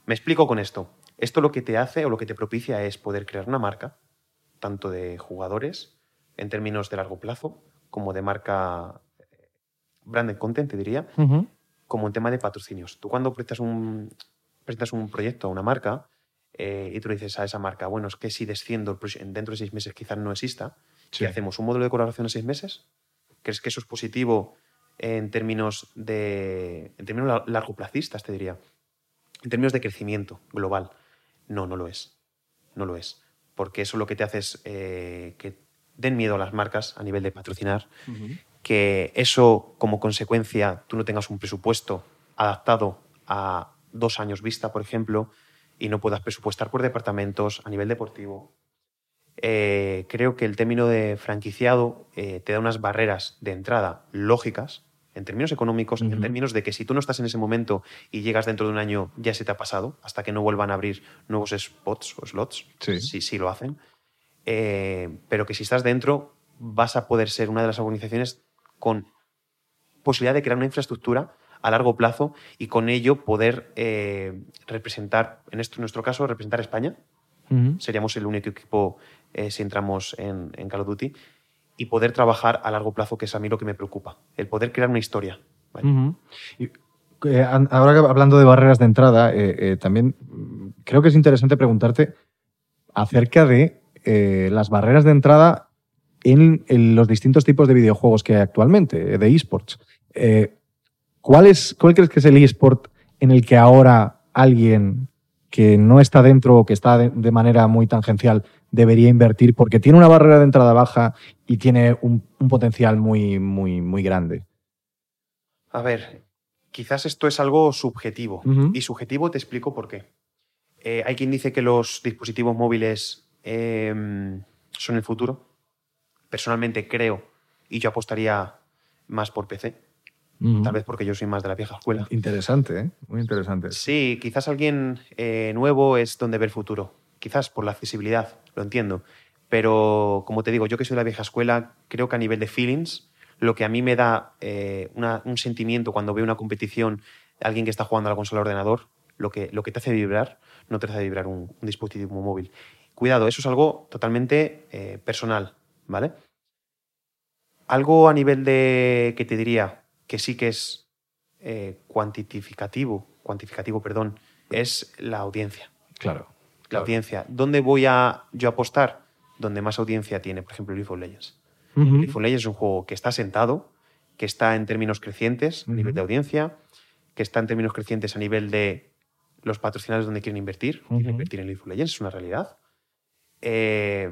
Me explico con esto. Esto lo que te hace o lo que te propicia es poder crear una marca, tanto de jugadores en términos de largo plazo, como de marca eh, branded content, te diría, como en tema de patrocinios. Tú cuando presentas un, presentas un proyecto a una marca, eh, y tú le dices a esa marca, bueno, es que si desciendo dentro de seis meses quizás no exista, si hacemos un modelo de colaboración en seis meses, ¿crees que eso es positivo en términos de en términos largoplacistas, te diría? En términos de crecimiento global, no, no lo es. No lo es. Porque eso lo que te hace es eh, que den miedo a las marcas a nivel de patrocinar, que eso como consecuencia tú no tengas un presupuesto adaptado a dos años vista, por ejemplo, y no puedas presupuestar por departamentos a nivel deportivo. Eh, creo que el término de franquiciado eh, te da unas barreras de entrada lógicas en términos económicos, en términos de que si tú no estás en ese momento y llegas dentro de un año, ya se te ha pasado, hasta que no vuelvan a abrir nuevos spots o slots, Sí. si sí lo hacen. Eh, pero que si estás dentro, vas a poder ser una de las organizaciones con posibilidad de crear una infraestructura a largo plazo y con ello poder eh, representar, en, esto, en nuestro caso, representar a España. Seríamos el único equipo eh, si entramos en, en Call of Duty y poder trabajar a largo plazo, que es a mí lo que me preocupa. El poder crear una historia. ¿vale? Ujú. Y, eh, ahora hablando de barreras de entrada, eh, eh, también mm, creo que es interesante preguntarte acerca de eh, las barreras de entrada en, en los distintos tipos de videojuegos que hay actualmente, de esports. Eh, ¿cuál, es, ¿Cuál crees que es el esport en el que ahora alguien que no está dentro o que está de, de manera muy tangencial debería invertir porque tiene una barrera de entrada baja y tiene un, un potencial muy, muy, muy grande? A ver, quizás esto es algo subjetivo. Y subjetivo te explico por qué. Eh, hay quien dice que los dispositivos móviles eh, son el futuro. Personalmente creo, y yo apostaría más por PC, Tal vez porque yo soy más de la vieja escuela. Interesante, ¿eh? Muy interesante. Sí, quizás alguien eh, nuevo es donde ve el futuro. Quizás por la accesibilidad, lo entiendo. Pero, como te digo, yo que soy de la vieja escuela, creo que a nivel de feelings, lo que a mí me da eh, una- un sentimiento cuando veo una competición, alguien que está jugando a la consola ordenador, lo que, lo que te hace vibrar, no te hace vibrar un, un dispositivo móvil. Cuidado, eso es algo totalmente eh, personal, ¿vale? Algo a nivel de que te diría que sí que es eh, cuantificativo, cuantificativo, perdón, es la audiencia. Claro. La claro. audiencia. ¿Dónde voy a yo apostar? Donde más audiencia tiene, por ejemplo, League of Legends. Ujú. League of Legends es un juego que está sentado, que está en términos crecientes a nivel de audiencia, que está en términos crecientes a nivel de los patrocinadores donde quieren invertir. Quieren invertir en League of Legends, es una realidad. Eh,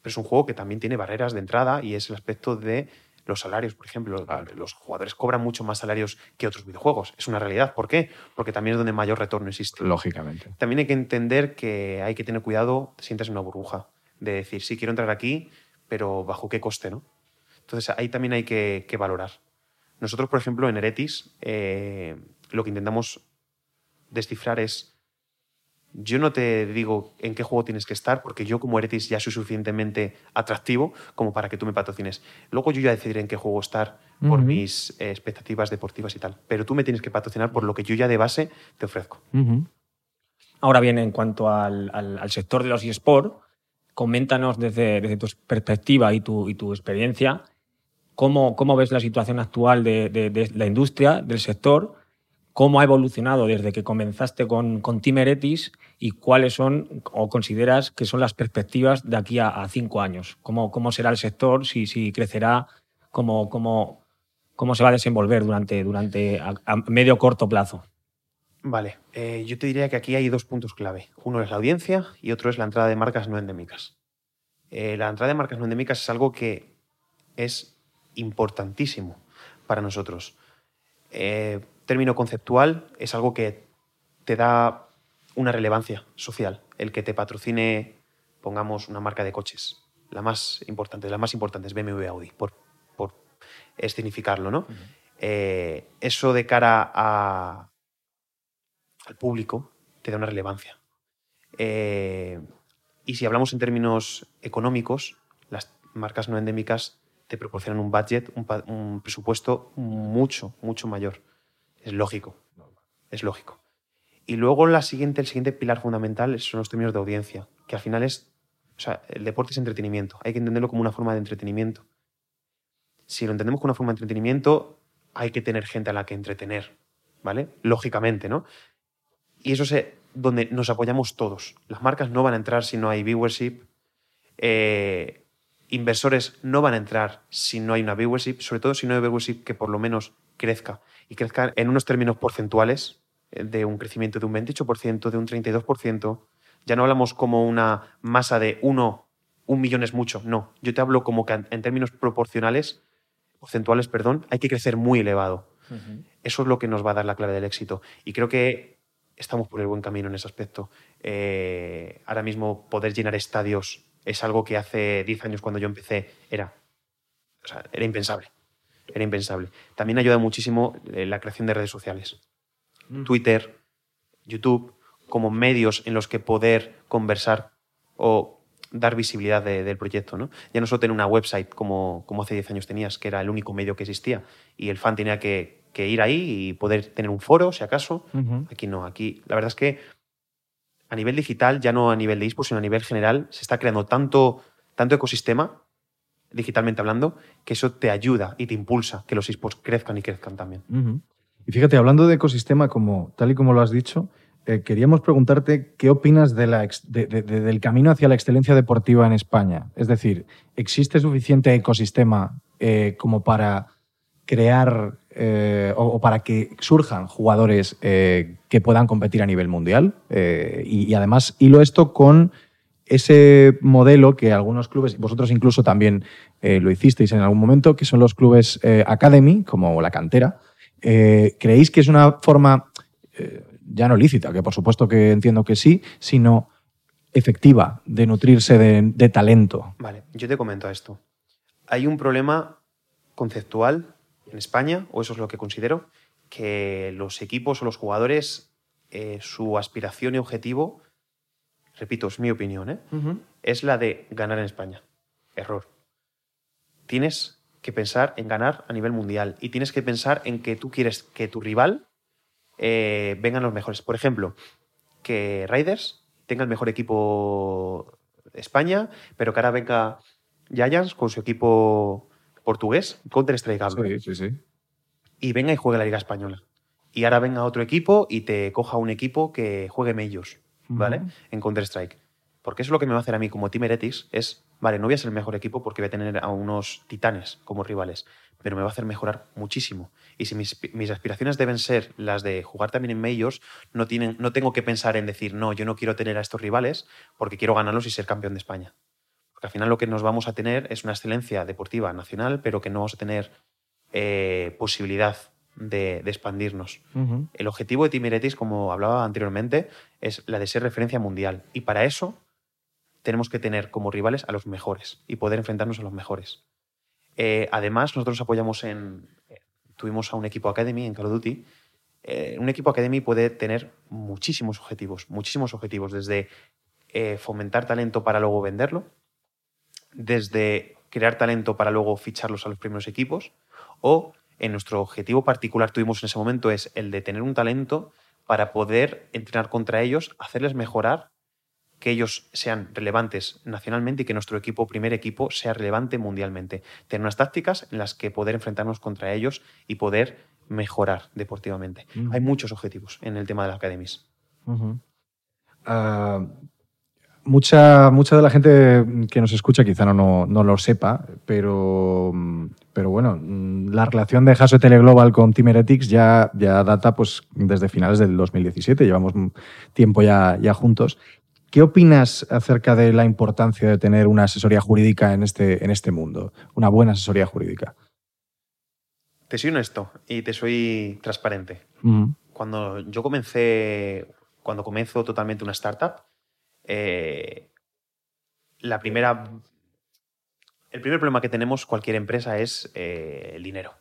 pero es un juego que también tiene barreras de entrada y es el aspecto de los salarios, por ejemplo. Los jugadores cobran mucho más salarios que otros videojuegos. Es una realidad. ¿Por qué? Porque también es donde mayor retorno existe. Lógicamente. También hay que entender que hay que tener cuidado, te sientas en una burbuja, de decir, sí, quiero entrar aquí, pero ¿bajo qué coste? ¿no? Entonces ahí también hay que, que valorar. Nosotros, por ejemplo, en Eretis, eh, lo que intentamos descifrar es, yo no te digo en qué juego tienes que estar, porque yo como Eretis ya soy suficientemente atractivo como para que tú me patrocines. Luego yo ya decidiré en qué juego estar por mis eh, expectativas deportivas y tal. Pero tú me tienes que patrocinar por lo que yo ya de base te ofrezco. Ahora bien, en cuanto al, al- al sector de los eSports, coméntanos desde, desde tu perspectiva y tu, y tu experiencia, cómo, cómo ves la situación actual de, de- de la industria, del sector, cómo ha evolucionado desde que comenzaste con, con Team Eretis y cuáles son o consideras que son las perspectivas de aquí a, a cinco años. ¿Cómo, cómo será el sector, si, si crecerá, cómo, cómo, cómo se va a desenvolver durante, durante a, a medio corto plazo. Vale, eh, yo te diría que aquí hay dos puntos clave. Uno es la audiencia y otro es la entrada de marcas no endémicas. Eh, la entrada de marcas no endémicas es algo que es importantísimo para nosotros. Eh, término conceptual es algo que te da una relevancia social. El que te patrocine, pongamos, una marca de coches, la más importante, la más importante es BMW Audi, por, por escenificarlo, ¿no? Eh, eso de cara a, al público te da una relevancia. Eh, y si hablamos en términos económicos, las marcas no endémicas te proporcionan un budget, un presupuesto mucho, mucho mayor. Es lógico. Es lógico. Y luego la siguiente, el siguiente pilar fundamental son los términos de audiencia, que al final es. O sea, el deporte es entretenimiento. Hay que entenderlo como una forma de entretenimiento. Si lo entendemos como una forma de entretenimiento, hay que tener gente a la que entretener, ¿vale? Lógicamente, ¿no? Y eso es eh, donde nos apoyamos todos. Las marcas no van a entrar si no hay viewership. Eh, inversores no van a entrar si no hay una viewership, sobre todo si no hay viewership que por lo menos crezca. Y crezca en unos términos porcentuales, eh, de un crecimiento de un 28%, de un 32%. Ya no hablamos como una masa de uno, un millón es mucho. No, yo te hablo como que en términos proporcionales, porcentuales, perdón, hay que crecer muy elevado. Eso es lo que nos va a dar la clave del éxito. Y creo que estamos por el buen camino en ese aspecto. Eh, ahora mismo poder llenar estadios es algo que hace 10 años cuando yo empecé era, era impensable. Era impensable. También ayuda muchísimo eh, la creación de redes sociales. Mm. Twitter, YouTube, como medios en los que poder conversar o dar visibilidad del proyecto. ¿no? Ya no solo tener una website como, como hace 10 años tenías, que era el único medio que existía, y el fan tenía que, ir ahí y poder tener un foro, si acaso. Aquí no, aquí la verdad es que a nivel digital, ya no a nivel de esports, sino a nivel general, se está creando tanto, tanto ecosistema, digitalmente hablando, que eso te ayuda y te impulsa que los esports crezcan y crezcan también. Y fíjate, hablando de ecosistema, como, tal y como lo has dicho, eh, queríamos preguntarte qué opinas del camino hacia la excelencia deportiva en España. Es decir, ¿existe suficiente ecosistema eh, como para crear eh, o, para que surjan jugadores que puedan competir a nivel mundial? Y, y, además hilo esto con ese modelo que algunos clubes, vosotros incluso también lo hicisteis en algún momento, que son los clubes Academy, como la cantera. ¿Creéis que es una forma ya no lícita, que por supuesto que entiendo que sí, sino efectiva de nutrirse de, talento. Vale, yo te comento esto. Hay un problema conceptual en España, o eso es lo que considero, que los equipos o los jugadores, eh, su aspiración y objetivo, repito, es mi opinión, ¿eh? es la de ganar en España. Error. Tienes que pensar en ganar a nivel mundial y tienes que pensar en que tú quieres que tu rival eh, vengan los mejores. Por ejemplo, que Raiders tenga el mejor equipo de España, pero que ahora venga Giants con su equipo portugués, Counter-Strike. Sí, sí, sí. Y venga y juegue la Liga Española. Y ahora venga otro equipo y te coja un equipo que juegue ellos, ¿vale? En Counter-Strike. Porque eso es lo que me va a hacer a mí como Team Heretics, es, vale, no voy a ser el mejor equipo porque voy a tener a unos titanes como rivales, pero me va a hacer mejorar muchísimo. Y si mis, aspiraciones deben ser las de jugar también en medios, no, tienen, no tengo que pensar en decir, no, yo no quiero tener a estos rivales porque quiero ganarlos y ser campeón de España. Porque al final lo que nos vamos a tener es una excelencia deportiva nacional, pero que no vamos a tener eh, posibilidad de, expandirnos. El objetivo de Team Heretics, como hablaba anteriormente, es la de ser referencia mundial. Y para eso tenemos que tener como rivales a los mejores y poder enfrentarnos a los mejores. Eh, además, nosotros apoyamos en. Eh, tuvimos a un equipo Academy en Call of Duty. Eh, un equipo Academy puede tener muchísimos objetivos, muchísimos objetivos, desde fomentar talento para luego venderlo, desde crear talento para luego ficharlos a los primeros equipos, o en nuestro objetivo particular tuvimos en ese momento es el de tener un talento para poder entrenar contra ellos, hacerles mejorar que ellos sean relevantes nacionalmente y que nuestro equipo, primer equipo, sea relevante mundialmente. Tener unas tácticas en las que poder enfrentarnos contra ellos y poder mejorar deportivamente. Hay muchos objetivos en el tema de las academies. Ah, mucha, mucha de la gente que nos escucha quizá no, no, lo sepa, pero, pero bueno, la relación de Hasso Teleglobal con Team Heretics ya, ya data pues, desde finales del 2017, llevamos tiempo ya, ya juntos. ¿Qué opinas acerca de la importancia de tener una asesoría jurídica en este, en este mundo? Una buena asesoría jurídica. Te soy honesto y te soy transparente. Cuando yo comencé, cuando comienzo totalmente una startup, eh, la primera, el primer problema que tenemos cualquier empresa es eh, el dinero,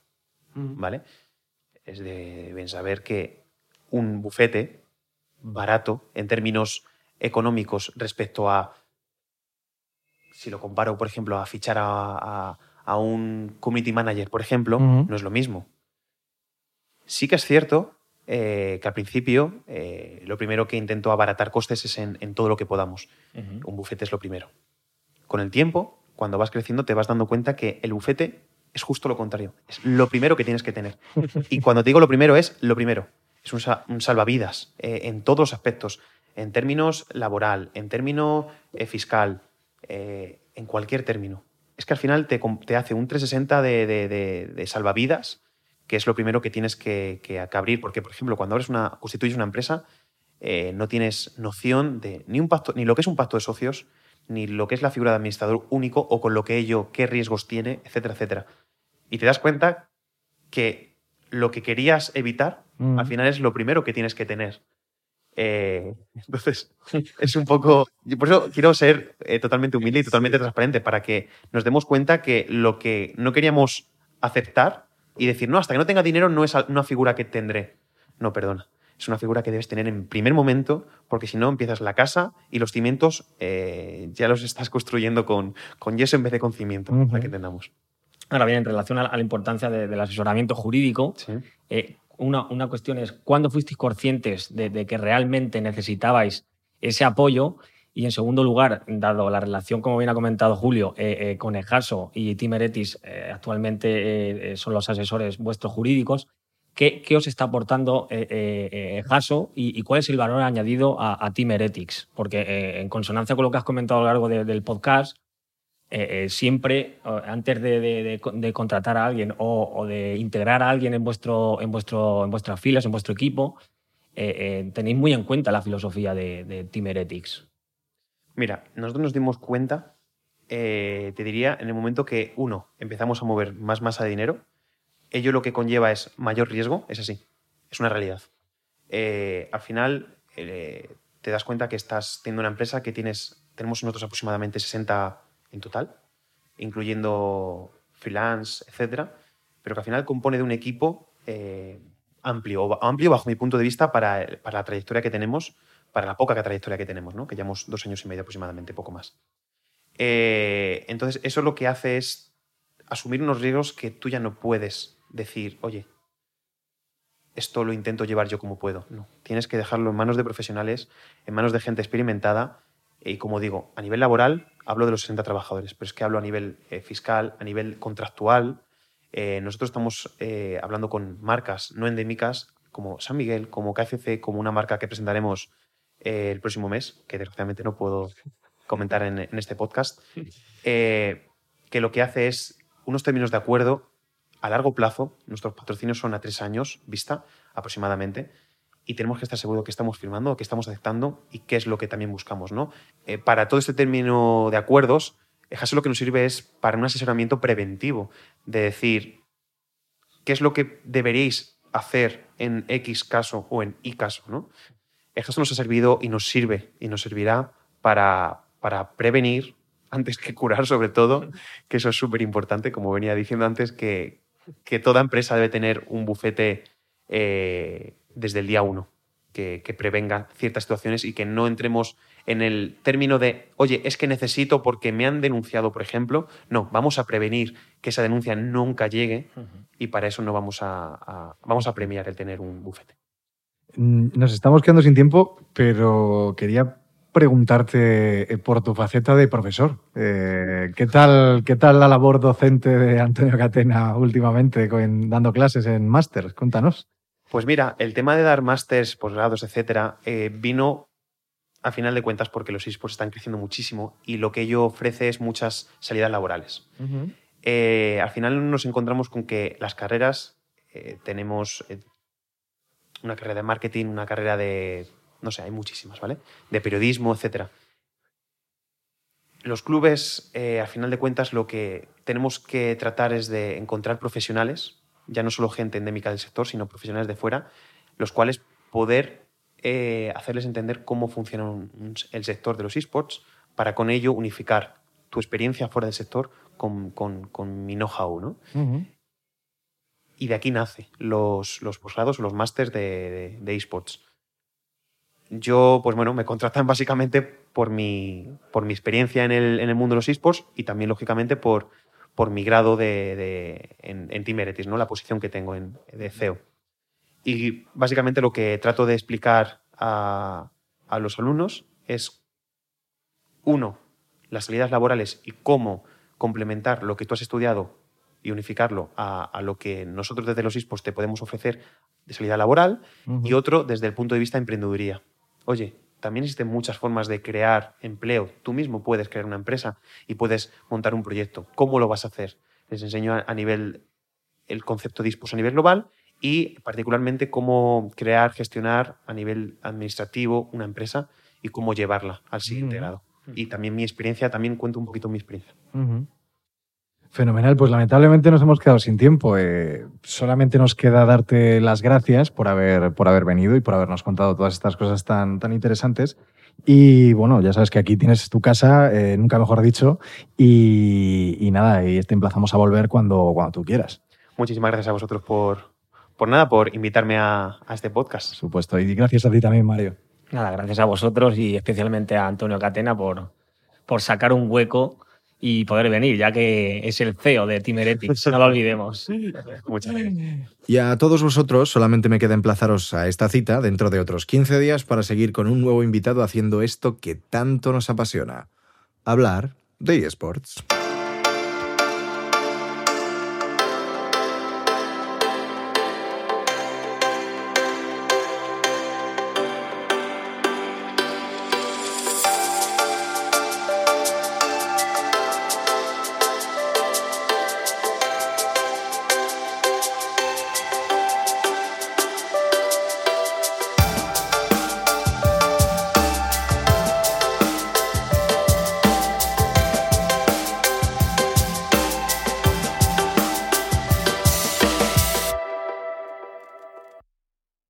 ¿vale? Es de bien saber que un bufete barato en términos económicos respecto a, si lo comparo, por ejemplo, a fichar a, un community manager, por ejemplo, no es lo mismo. Sí que es cierto eh, que al principio eh, lo primero que intento abaratar costes es en, todo lo que podamos. Un bufete es lo primero. Con el tiempo, cuando vas creciendo, te vas dando cuenta que el bufete es justo lo contrario. Es lo primero que tienes que tener. Y cuando te digo lo primero, es lo primero. Es un, salvavidas eh, en todos los aspectos en términos laboral, en términos eh, fiscal, en cualquier término. Es que al final te, hace un 360 de, salvavidas, que es lo primero que tienes que, abrir, porque, por ejemplo, cuando abres una, constituyes una empresa, eh, no tienes noción de ni, un pacto, ni lo que es un pacto de socios, ni lo que es la figura de administrador único o con lo que ello, qué riesgos tiene, etcétera, etcétera. Y te das cuenta que lo que querías evitar, al final es lo primero que tienes que tener. Eh, entonces, es un poco. Por eso quiero ser eh, totalmente humilde y totalmente transparente para que nos demos cuenta que lo que no queríamos aceptar y decir, no, hasta que no tenga dinero no es una figura que tendré. No, perdona. Es una figura que debes tener en primer momento, porque si no empiezas la casa y los cimientos eh, ya los estás construyendo con, con yeso en vez de con cimiento, para que entendamos. Ahora bien, en relación a la importancia del asesoramiento jurídico, una, cuestión es, ¿cuándo fuisteis conscientes de, que realmente necesitabais ese apoyo? Y en segundo lugar, dado la relación, como bien ha comentado Julio, eh, eh, con Ejaso y Timeretis, eh, actualmente son los asesores vuestros jurídicos, ¿qué, os está aportando Ejaso y, cuál es el valor añadido a, a Timeretics? Porque en consonancia con lo que has comentado a lo largo del podcast, eh, eh, siempre, antes de, contratar a alguien o, de integrar a alguien en, vuestro, en, vuestro, en vuestras filas, en vuestro equipo, eh, tenéis muy en cuenta la filosofía de, de Team Heretics. Mira, nosotros nos dimos cuenta, te diría, en el momento que, uno, empezamos a mover más masa de dinero, ello lo que conlleva es mayor riesgo, es así, es una realidad. al final, te das cuenta que estás teniendo una empresa que tienes, tenemos nosotros aproximadamente 60 en total, incluyendo freelance, etcétera, pero que al final compone de un equipo eh, amplio, amplio bajo mi punto de vista para, la trayectoria que tenemos, para la poca trayectoria que tenemos, ¿no? que llevamos dos años y medio aproximadamente, poco más. Eh, entonces, eso lo que hace es asumir unos riesgos que tú ya no puedes decir, oye, esto lo intento llevar yo como puedo. No, tienes que dejarlo en manos de profesionales, en manos de gente experimentada y como digo, a nivel laboral hablo de los 60 trabajadores, pero es que hablo a nivel eh, fiscal, a nivel contractual. Eh, nosotros estamos hablando con marcas no endémicas como San Miguel, como KFC, como una marca que presentaremos el próximo mes, que desgraciadamente no puedo comentar en, en este podcast, que lo que hace es unos términos de acuerdo a largo plazo. Nuestros patrocinios son a tres años vista aproximadamente y tenemos que estar seguros que estamos firmando, que estamos aceptando y qué es lo que también buscamos. ¿no? Eh, para todo este término de acuerdos, EJASO lo que nos sirve es para un asesoramiento preventivo, de decir qué es lo que deberíais hacer en X caso o en Y caso. ¿no? EJASO nos ha servido y nos sirve y nos servirá para, para prevenir antes que curar, sobre todo, que eso es súper importante, como venía diciendo antes, que, que toda empresa debe tener un bufete eh, desde el día uno, que, prevenga ciertas situaciones y que no entremos en el término de, oye, es que necesito porque me han denunciado, por ejemplo. No, vamos a prevenir que esa denuncia nunca llegue y para eso no vamos a, vamos a premiar el tener un bufete. Mm, nos estamos quedando sin tiempo, pero quería preguntarte eh, por tu faceta de profesor. Eh, ¿qué, tal, ¿Qué tal la labor docente de Antonio Catena últimamente dando clases en máster? Cuéntanos. Pues mira, el tema de dar másters, posgrados, etcétera, eh, vino a final de cuentas porque los esports están creciendo muchísimo y lo que ello ofrece es muchas salidas laborales. Eh, al final nos encontramos con que las carreras, eh, tenemos una carrera de marketing, una carrera de, no sé, hay muchísimas, ¿vale? De periodismo, etcétera. Los clubes, al final de cuentas, lo que tenemos que tratar es de encontrar profesionales ya no solo gente endémica del sector, sino profesionales de fuera, los cuales poder eh, hacerles entender cómo funciona el sector de los esports para con ello unificar tu experiencia fuera del sector con, con, mi know-how. ¿no? Y de aquí nace los, los posgrados o los másters de, de, esports. Yo, pues bueno, me contratan básicamente por mi, por mi experiencia en el, en el mundo de los esports y también, lógicamente, por por mi grado de, en, en Timeretis, ¿no? la posición que tengo en, de CEO. Y básicamente lo que trato de explicar a, a los alumnos es, uno, las salidas laborales y cómo complementar lo que tú has estudiado y unificarlo a, a, lo que nosotros desde los ISPOS te podemos ofrecer de salida laboral, y otro desde el punto de vista de emprendeduría. Oye, también existen muchas formas de crear empleo. Tú mismo puedes crear una empresa y puedes montar un proyecto. ¿Cómo lo vas a hacer? Les enseño a, nivel el concepto de a nivel global y particularmente cómo crear, gestionar a nivel administrativo una empresa y cómo llevarla al siguiente grado. Y también mi experiencia, también cuento un poquito mi experiencia. Fenomenal, pues lamentablemente nos hemos quedado sin tiempo. Eh, solamente nos queda darte las gracias por haber, por haber venido y por habernos contado todas estas cosas tan, tan interesantes. Y bueno, ya sabes que aquí tienes tu casa, eh, nunca mejor dicho, y, nada, y te emplazamos a volver cuando, cuando tú quieras. Muchísimas gracias a vosotros por, por nada, por invitarme a, a este podcast. Por supuesto, y gracias a ti también, Mario. Nada, gracias a vosotros y especialmente a Antonio Catena por, por sacar un hueco y poder venir, ya que es el CEO de Team Heretics, no lo olvidemos. Muchas gracias. Y a todos vosotros solamente me queda emplazaros a esta cita dentro de otros 15 días para seguir con un nuevo invitado haciendo esto que tanto nos apasiona, hablar de eSports.